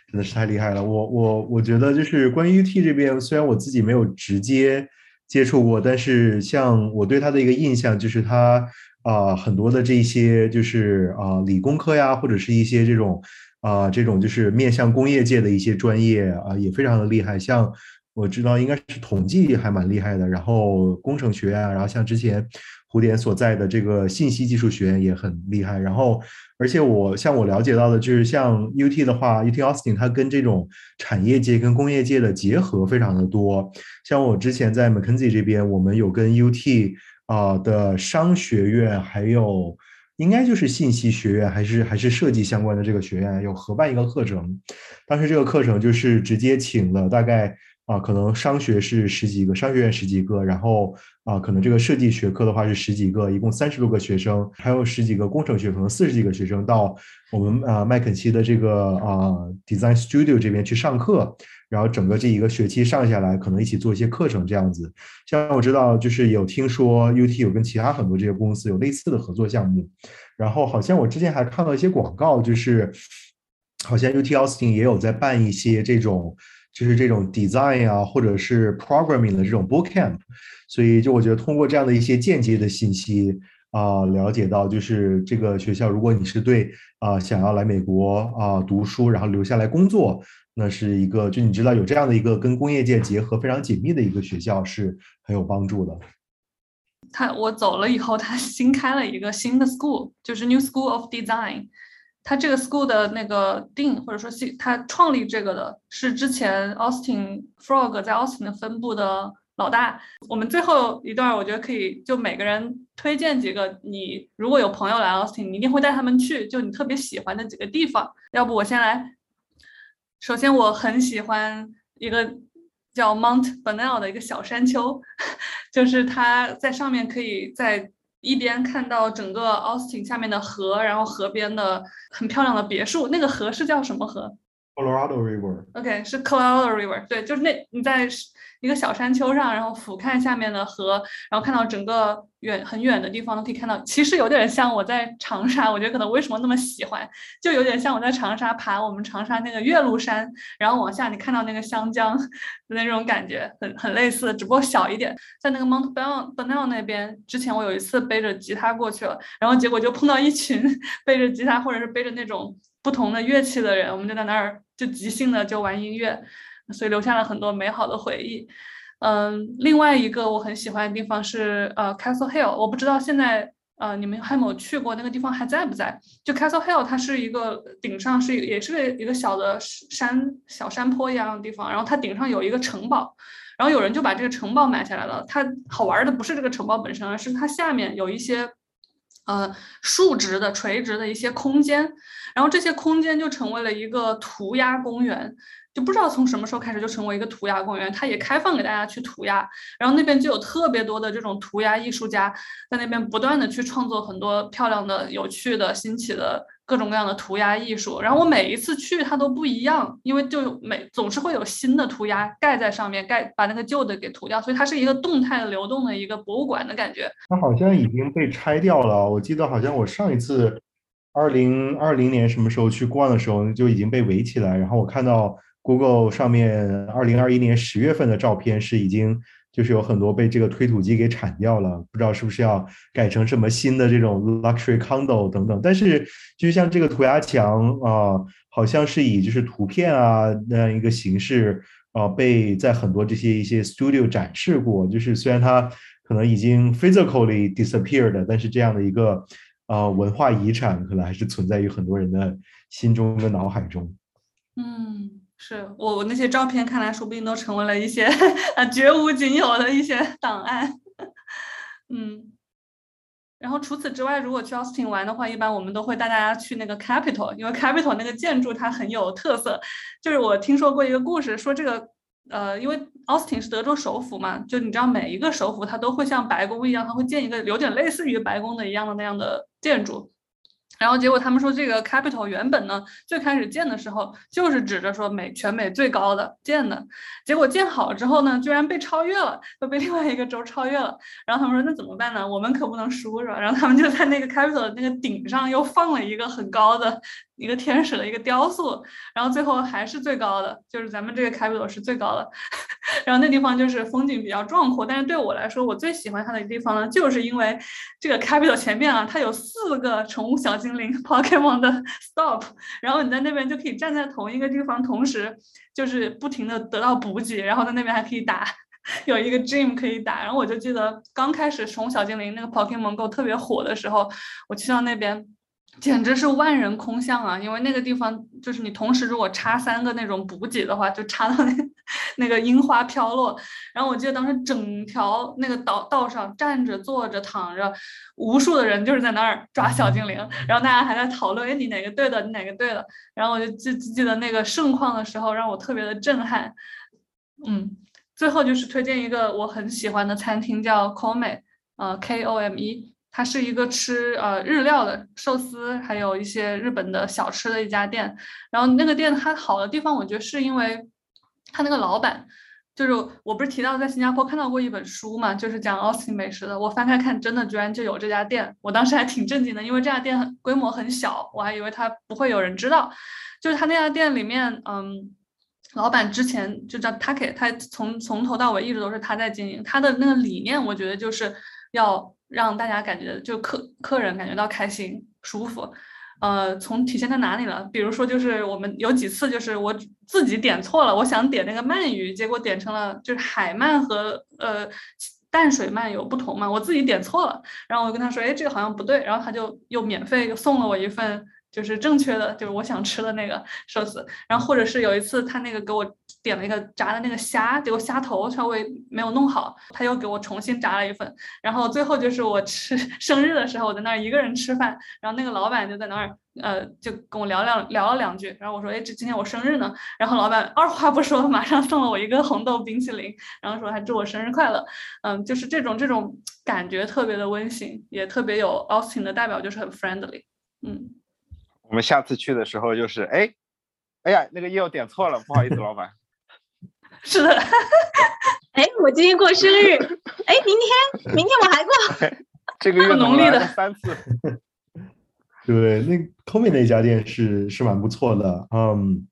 真的是太厉害了。我我我觉得就是关于 UT 这边，虽然我自己没有直接接触过，但是像我对他的一个印象就是他啊很多的这些就是啊理工科呀，或者是一些这种。啊，这种就是面向工业界的一些专业啊，也非常的厉害。像我知道应该是统计还蛮厉害的，然后工程学院，然后像之前胡点所在的这个信息技术学院也很厉害。然后，而且我像我了解到的，就是像 UT 的话，UT Austin 它跟这种产业界跟工业界的结合非常的多。像我之前在 McKenzie 这边，我们有跟 UT 啊的商学院还有。应该就是信息学院还是还是设计相关的这个学院有合办一个课程，当时这个课程就是直接请了大概啊可能商学是十几个商学院十几个，然后啊可能这个设计学科的话是十几个，一共三十多个学生，还有十几个工程学可能四十几个学生到我们啊麦肯锡的这个啊 Design Studio 这边去上课。然后整个这一个学期上下来，可能一起做一些课程这样子。像我知道，就是有听说 UT 有跟其他很多这些公司有类似的合作项目。然后好像我之前还看到一些广告，就是好像 UT Austin 也有在办一些这种，就是这种 design 啊，或者是 programming 的这种 boot camp。所以就我觉得通过这样的一些间接的信息啊，了解到就是这个学校，如果你是对啊想要来美国啊读书，然后留下来工作。那是一个，就你知道有这样的一个跟工业界结合非常紧密的一个学校是很有帮助的。他我走了以后，他新开了一个新的 school，就是 New School of Design。他这个 school 的那个定或者说新他创立这个的是之前 Austin Frog 在 Austin 的分部的老大。我们最后一段我觉得可以就每个人推荐几个，你如果有朋友来 Austin，你一定会带他们去，就你特别喜欢的几个地方。要不我先来。首先，我很喜欢一个叫 Mount Bonnell 的一个小山丘，就是它在上面可以在一边看到整个 Austin 下面的河，然后河边的很漂亮的别墅。那个河是叫什么河？Colorado River。OK，是 Colorado River。对，就是那你在。一个小山丘上，然后俯瞰下面的河，然后看到整个远很远的地方都可以看到。其实有点像我在长沙，我觉得可能为什么那么喜欢，就有点像我在长沙爬我们长沙那个岳麓山，然后往下你看到那个湘江的那种感觉，很很类似，只不过小一点。在那个 Mount Bonnell 那边，之前我有一次背着吉他过去了，然后结果就碰到一群 背着吉他或者是背着那种不同的乐器的人，我们就在那儿就即兴的就玩音乐。所以留下了很多美好的回忆。嗯，另外一个我很喜欢的地方是呃 Castle Hill，我不知道现在呃你们还没有去过那个地方还在不在？就 Castle Hill，它是一个顶上是也是一个小的山小山坡一样的地方，然后它顶上有一个城堡，然后有人就把这个城堡买下来了。它好玩的不是这个城堡本身，而是它下面有一些呃竖直的、垂直的一些空间，然后这些空间就成为了一个涂鸦公园。就不知道从什么时候开始就成为一个涂鸦公园，它也开放给大家去涂鸦，然后那边就有特别多的这种涂鸦艺术家在那边不断的去创作很多漂亮的、有趣的、新奇的各种各样的涂鸦艺术。然后我每一次去它都不一样，因为就每总是会有新的涂鸦盖在上面，盖把那个旧的给涂掉，所以它是一个动态的流动的一个博物馆的感觉。它好像已经被拆掉了，我记得好像我上一次二零二零年什么时候去逛的时候就已经被围起来，然后我看到。Google 上面二零二一年十月份的照片是已经就是有很多被这个推土机给铲掉了，不知道是不是要改成什么新的这种 luxury condo 等等。但是就像这个涂鸦墙啊，好像是以就是图片啊那样一个形式啊，被在很多这些一些 studio 展示过。就是虽然它可能已经 physically disappeared，但是这样的一个啊文化遗产可能还是存在于很多人的心中的脑海中。嗯。是我我那些照片看来，说不定都成为了一些啊 绝无仅有的一些档案。嗯，然后除此之外，如果去 Austin 玩的话，一般我们都会带大家去那个 Capitol，因为 Capitol 那个建筑它很有特色。就是我听说过一个故事，说这个呃，因为 Austin 是德州首府嘛，就你知道每一个首府它都会像白宫一样，它会建一个有点类似于白宫的一样的那样的建筑。然后结果他们说，这个 capital 原本呢，最开始建的时候就是指着说美全美最高的建的，结果建好之后呢，居然被超越了，被被另外一个州超越了。然后他们说那怎么办呢？我们可不能输是吧？然后他们就在那个 capital 的那个顶上又放了一个很高的一个天使的一个雕塑，然后最后还是最高的，就是咱们这个 Capitol 是最高的。然后那地方就是风景比较壮阔，但是对我来说，我最喜欢它的地方呢，就是因为这个 Capitol 前面啊，它有四个宠物小精灵 Pokemon 的 Stop，然后你在那边就可以站在同一个地方，同时就是不停的得到补给，然后在那边还可以打，有一个 Gym 可以打。然后我就记得刚开始宠物小精灵那个 Pokemon Go 特别火的时候，我去到那边。简直是万人空巷啊！因为那个地方就是你同时如果插三个那种补给的话，就插到那 那个樱花飘落。然后我记得当时整条那个道道上站着、坐着、躺着，无数的人就是在那儿抓小精灵。然后大家还在讨论：哎，你哪个对的？你哪个对的？然后我就记记得那个盛况的时候，让我特别的震撼。嗯，最后就是推荐一个我很喜欢的餐厅，叫 Kome，呃，K O M E。它是一个吃呃日料的寿司，还有一些日本的小吃的一家店。然后那个店它好的地方，我觉得是因为它那个老板，就是我不是提到在新加坡看到过一本书嘛，就是讲奥斯汀美食的。我翻开看，真的居然就有这家店，我当时还挺震惊的，因为这家店规模很小，我还以为它不会有人知道。就是他那家店里面，嗯，老板之前就叫 Take，他从从头到尾一直都是他在经营。他的那个理念，我觉得就是要。让大家感觉就客客人感觉到开心舒服，呃，从体现在哪里了？比如说，就是我们有几次就是我自己点错了，我想点那个鳗鱼，结果点成了就是海鳗和呃淡水鳗有不同嘛，我自己点错了，然后我跟他说，哎，这个好像不对，然后他就又免费又送了我一份。就是正确的，就是我想吃的那个寿司。然后或者是有一次他那个给我点了一个炸的那个虾，结果虾头稍微没有弄好，他又给我重新炸了一份。然后最后就是我吃 生日的时候，我在那儿一个人吃饭，然后那个老板就在那儿，呃，就跟我聊聊聊了两句。然后我说，哎，这今天我生日呢。然后老板二话不说，马上送了我一个红豆冰淇淋，然后说还祝我生日快乐。嗯，就是这种这种感觉特别的温馨，也特别有 Austin 的代表，就是很 friendly。嗯。我们下次去的时候就是，哎，哎呀，那个业务点错了，不好意思，老板。是的，哎，我今天过生日，哎，明天，明天我还过。这个月农历的三次。对，那 Comi 那家店是是蛮不错的，嗯，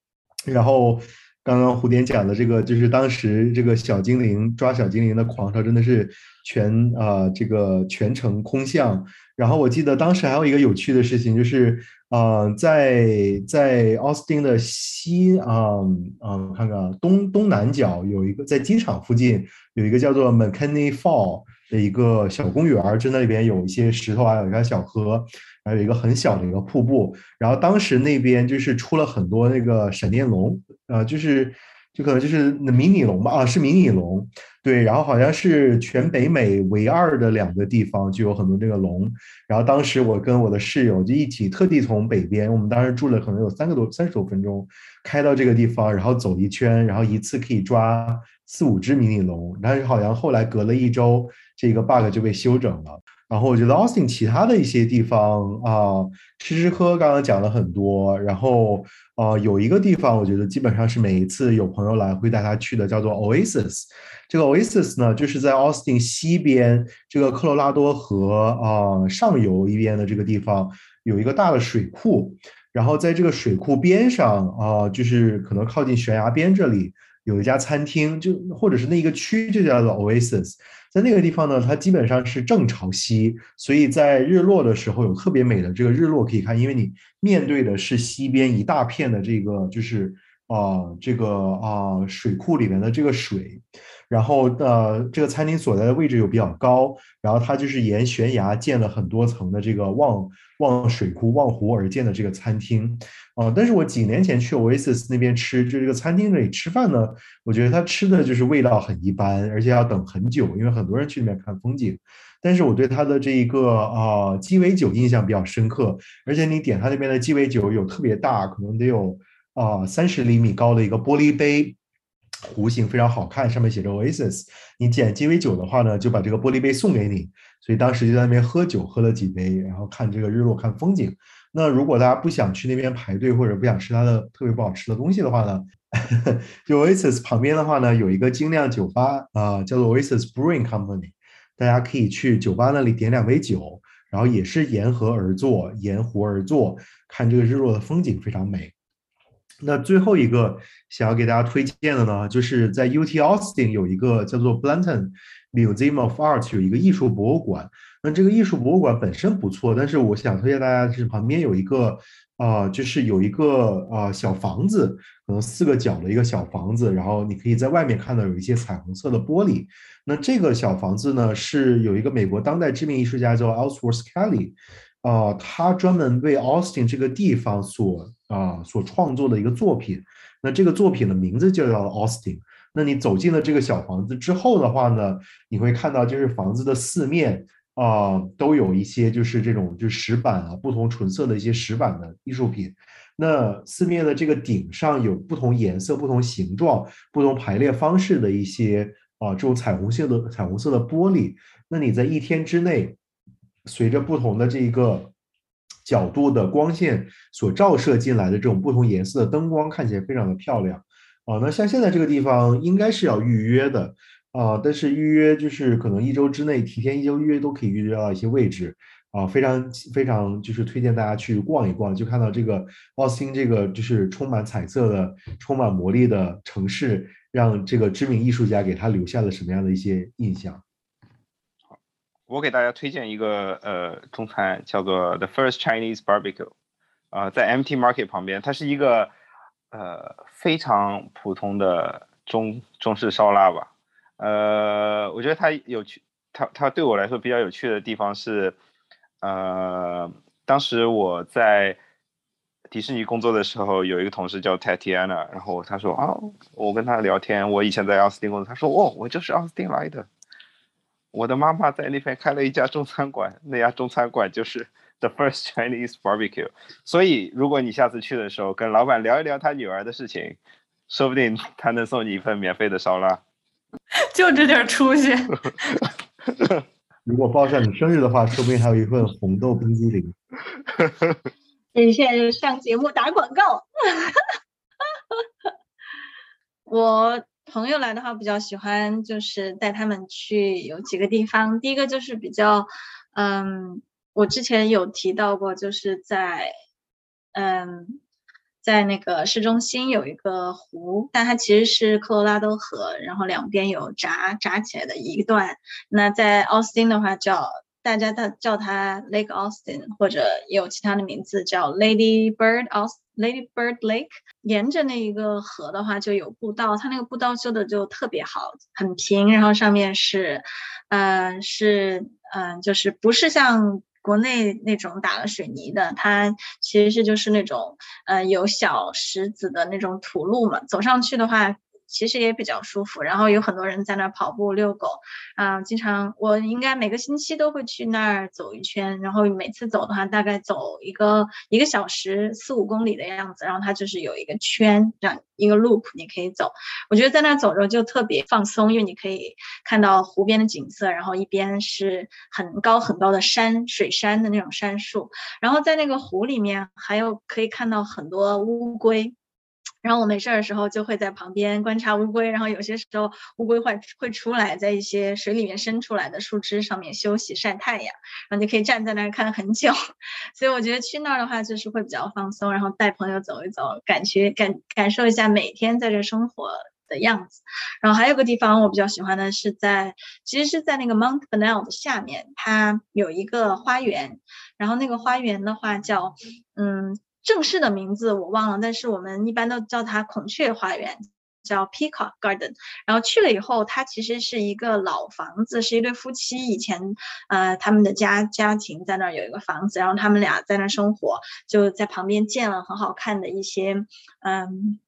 然后刚刚胡点讲的这个，就是当时这个小精灵抓小精灵的狂潮，真的是全啊这个全程空巷。然后我记得当时还有一个有趣的事情，就是，呃，在在奥斯汀的西啊啊，看看东东南角有一个在机场附近有一个叫做 McKinney Fall 的一个小公园，就那里边有一些石头啊，有一条小河，还有一个很小的一个瀑布。然后当时那边就是出了很多那个闪电龙，呃，就是。就可能就是那迷你龙吧，啊，是迷你龙，对，然后好像是全北美唯二的两个地方就有很多这个龙，然后当时我跟我的室友就一起特地从北边，我们当时住了可能有三个多三十多分钟，开到这个地方，然后走一圈，然后一次可以抓四五只迷你龙，但是好像后来隔了一周，这个 bug 就被修整了。然后我觉得 Austin 其他的一些地方啊，吃吃喝刚刚讲了很多，然后呃有一个地方我觉得基本上是每一次有朋友来会带他去的，叫做 Oasis。这个 Oasis 呢，就是在 Austin 西边这个科罗拉多河啊上游一边的这个地方有一个大的水库，然后在这个水库边上啊，就是可能靠近悬崖边这里有一家餐厅，就或者是那一个区就叫做 Oasis。在那个地方呢，它基本上是正朝西，所以在日落的时候有特别美的这个日落可以看，因为你面对的是西边一大片的这个就是啊这个啊水库里面的这个水。然后呃，这个餐厅所在的位置又比较高，然后它就是沿悬崖建了很多层的这个望望水库、望湖而建的这个餐厅，啊，但是我几年前去 Oasis 那边吃，就这个餐厅那里吃饭呢，我觉得他吃的就是味道很一般，而且要等很久，因为很多人去那边看风景。但是我对他的这一个啊鸡尾酒印象比较深刻，而且你点他那边的鸡尾酒有特别大，可能得有啊三十厘米高的一个玻璃杯。弧形非常好看，上面写着 Oasis。你点鸡尾酒的话呢，就把这个玻璃杯送给你。所以当时就在那边喝酒，喝了几杯，然后看这个日落，看风景。那如果大家不想去那边排队，或者不想吃它的特别不好吃的东西的话呢，就 Oasis 旁边的话呢，有一个精酿酒吧啊，叫做 Oasis Brewing Company。大家可以去酒吧那里点两杯酒，然后也是沿河而坐，沿湖而坐，看这个日落的风景非常美。那最后一个想要给大家推荐的呢，就是在 UT Austin 有一个叫做 Blanton Museum of Art 有一个艺术博物馆。那这个艺术博物馆本身不错，但是我想推荐大家是旁边有一个啊，就是有一个啊小房子，可能四个角的一个小房子，然后你可以在外面看到有一些彩虹色的玻璃。那这个小房子呢，是有一个美国当代知名艺术家叫 Ellsworth Kelly。啊，他专门为 Austin 这个地方所啊所创作的一个作品，那这个作品的名字就叫 Austin。那你走进了这个小房子之后的话呢，你会看到就是房子的四面啊都有一些就是这种就是石板啊，不同纯色的一些石板的艺术品。那四面的这个顶上有不同颜色、不同形状、不同排列方式的一些啊这种彩虹色的彩虹色的玻璃。那你在一天之内。随着不同的这个角度的光线所照射进来的这种不同颜色的灯光，看起来非常的漂亮啊。那像现在这个地方应该是要预约的啊，但是预约就是可能一周之内提前一周预约都可以预约到一些位置啊。非常非常就是推荐大家去逛一逛，就看到这个奥斯汀这个就是充满彩色的、充满魔力的城市，让这个知名艺术家给他留下了什么样的一些印象。我给大家推荐一个呃中餐，叫做 The First Chinese Barbecue，啊，在 MT Market 旁边，它是一个呃非常普通的中中式烧腊吧。呃，我觉得它有趣，它它对我来说比较有趣的地方是，呃，当时我在迪士尼工作的时候，有一个同事叫 Tatiana，然后他说啊，我跟他聊天，我以前在奥斯汀工作，他说哦，我就是奥斯汀来的。我的妈妈在那边开了一家中餐馆，那家中餐馆就是 The First Chinese Barbecue。所以，如果你下次去的时候跟老板聊一聊他女儿的事情，说不定他能送你一份免费的烧腊。就这点出息。如果报上你生日的话，说不定还有一份红豆冰激凌。你现在上节目打广告。我。朋友来的话，比较喜欢就是带他们去有几个地方。第一个就是比较，嗯，我之前有提到过，就是在，嗯，在那个市中心有一个湖，但它其实是科罗拉多河，然后两边有闸闸起来的一段。那在奥斯汀的话叫。大家他叫它 Lake Austin，或者也有其他的名字叫 Lady Bird Aus Lady Bird Lake。沿着那一个河的话，就有步道，它那个步道修的就特别好，很平，然后上面是，嗯，是，嗯，就是不是像国内那种打了水泥的，它其实是就是那种，呃，有小石子的那种土路嘛。走上去的话，其实也比较舒服。然后有很多人在那儿跑步、遛狗，啊，经常我应该每个星期都会去那儿走一圈。然后每次走的话，大概走一个一个小时四五公里的样子。然后它就是有一个圈，这样一个 loop，你可以走。我觉得在那儿走着就特别放松，因为你可以看到湖边的景色，然后一边是很高很高的山水山的那种杉树，然后在那个湖里面还有可以看到很多乌龟。然后我没事儿的时候就会在旁边观察乌龟，然后有些时候乌龟会会出来，在一些水里面伸出来的树枝上面休息晒太阳，然后你可以站在那儿看很久。所以我觉得去那儿的话就是会比较放松，然后带朋友走一走，感觉感感受一下每天在这生活的样子。然后还有个地方我比较喜欢的是在，其实是在那个 Mount b e n e l 的下面，它有一个花园，然后那个花园的话叫嗯。正式的名字我忘了，但是我们一般都叫它孔雀花园，叫 Peacock Garden。然后去了以后，它其实是一个老房子，是一对夫妻以前呃他们的家家庭在那儿有一个房子，然后他们俩在那儿生活，就在旁边建了很好看的一些嗯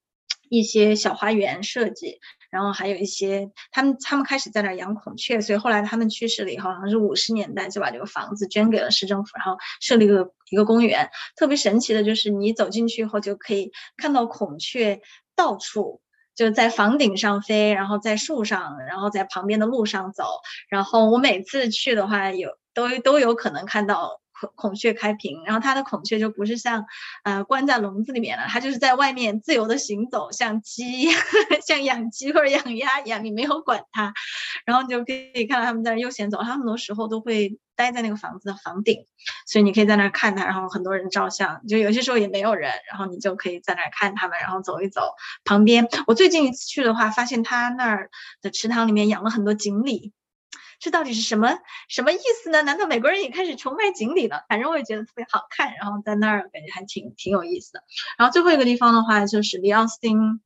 一些小花园设计。然后还有一些，他们他们开始在那儿养孔雀，所以后来他们去世了以后，好像是五十年代就把这个房子捐给了市政府，然后设立了一个公园。特别神奇的就是，你走进去以后就可以看到孔雀到处就在房顶上飞，然后在树上，然后在旁边的路上走。然后我每次去的话，有都都有可能看到。孔孔雀开屏，然后它的孔雀就不是像，呃，关在笼子里面了，它就是在外面自由的行走，像鸡，像养鸡或者养鸭一样，你没有管它，然后你就可以看到它们在那悠闲走，它很多时候都会待在那个房子的房顶，所以你可以在那儿看它，然后很多人照相，就有些时候也没有人，然后你就可以在那儿看它们，然后走一走。旁边我最近一次去的话，发现它那儿的池塘里面养了很多锦鲤。这到底是什么什么意思呢？难道美国人也开始崇拜锦鲤了？反正我也觉得特别好看，然后在那儿感觉还挺挺有意思的。然后最后一个地方的话，就是离奥斯汀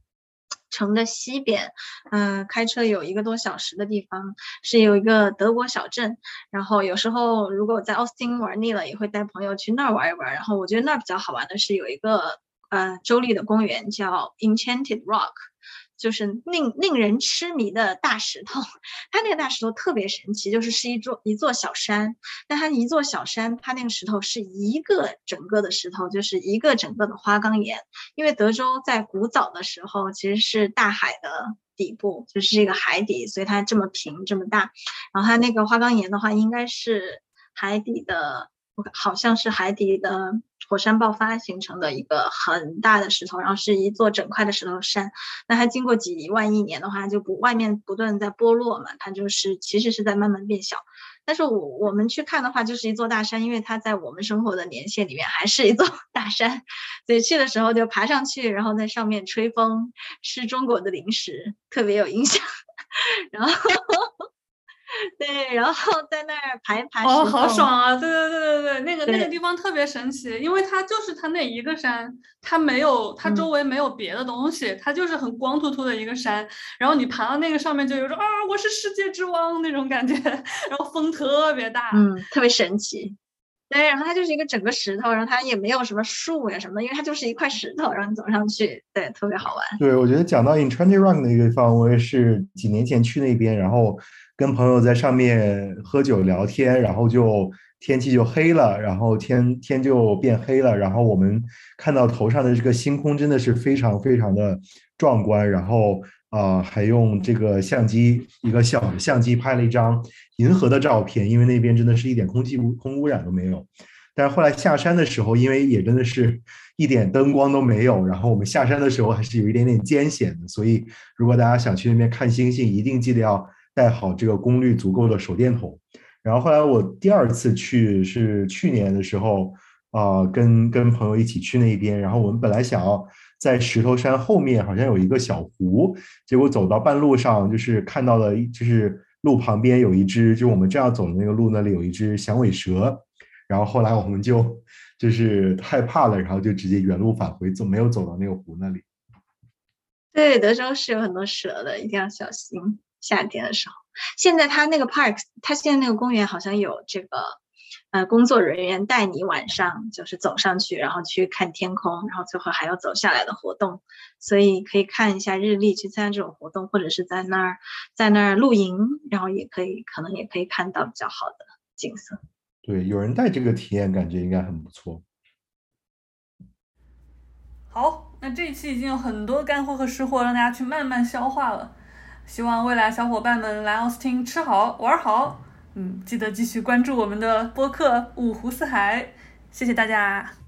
城的西边，嗯，开车有一个多小时的地方，是有一个德国小镇。然后有时候如果在奥斯汀玩腻了，也会带朋友去那儿玩一玩。然后我觉得那儿比较好玩的是有一个呃州立的公园叫 Enchanted Rock。就是令令人痴迷的大石头，它那个大石头特别神奇，就是是一座一座小山，但它一座小山，它那个石头是一个整个的石头，就是一个整个的花岗岩。因为德州在古早的时候其实是大海的底部，就是这个海底，所以它这么平这么大。然后它那个花岗岩的话，应该是海底的。好像是海底的火山爆发形成的一个很大的石头，然后是一座整块的石头山。那它经过几万亿年的话，就不外面不断在剥落嘛，它就是其实是在慢慢变小。但是我我们去看的话，就是一座大山，因为它在我们生活的年限里面还是一座 大山，所以去的时候就爬上去，然后在上面吹风，吃中国的零食，特别有印象。然后。对，然后在那儿爬一爬哦，好爽啊！对对对对对，那个那个地方特别神奇，因为它就是它那一个山，它没有它周围没有别的东西，它就是很光秃秃的一个山。然后你爬到那个上面，就有种啊，我是世界之王那种感觉。然后风特别大，嗯，特别神奇。对，然后它就是一个整个石头，然后它也没有什么树呀什么的，因为它就是一块石头，然后你走上去，对，特别好玩。对，我觉得讲到 Enchanted Rock 那个地方，我也是几年前去那边，然后。跟朋友在上面喝酒聊天，然后就天气就黑了，然后天天就变黑了，然后我们看到头上的这个星空真的是非常非常的壮观，然后啊还用这个相机一个小相机拍了一张银河的照片，因为那边真的是一点空气污空污染都没有。但是后来下山的时候，因为也真的是一点灯光都没有，然后我们下山的时候还是有一点点艰险的，所以如果大家想去那边看星星，一定记得要。带好这个功率足够的手电筒，然后后来我第二次去是去年的时候，啊，跟跟朋友一起去那边，然后我们本来想要在石头山后面好像有一个小湖，结果走到半路上就是看到了，就是路旁边有一只，就我们正要走的那个路那里有一只响尾蛇，然后后来我们就就是害怕了，然后就直接原路返回，走没有走到那个湖那里。对，德州是有很多蛇的，一定要小心。夏天的时候，现在它那个 park，它现在那个公园好像有这个，呃工作人员带你晚上就是走上去，然后去看天空，然后最后还要走下来的活动，所以可以看一下日历去参加这种活动，或者是在那儿在那儿露营，然后也可以可能也可以看到比较好的景色。对，有人带这个体验，感觉应该很不错。好，那这一期已经有很多干货和湿货让大家去慢慢消化了。希望未来小伙伴们来奥斯汀吃好玩好，嗯，记得继续关注我们的播客五湖四海，谢谢大家。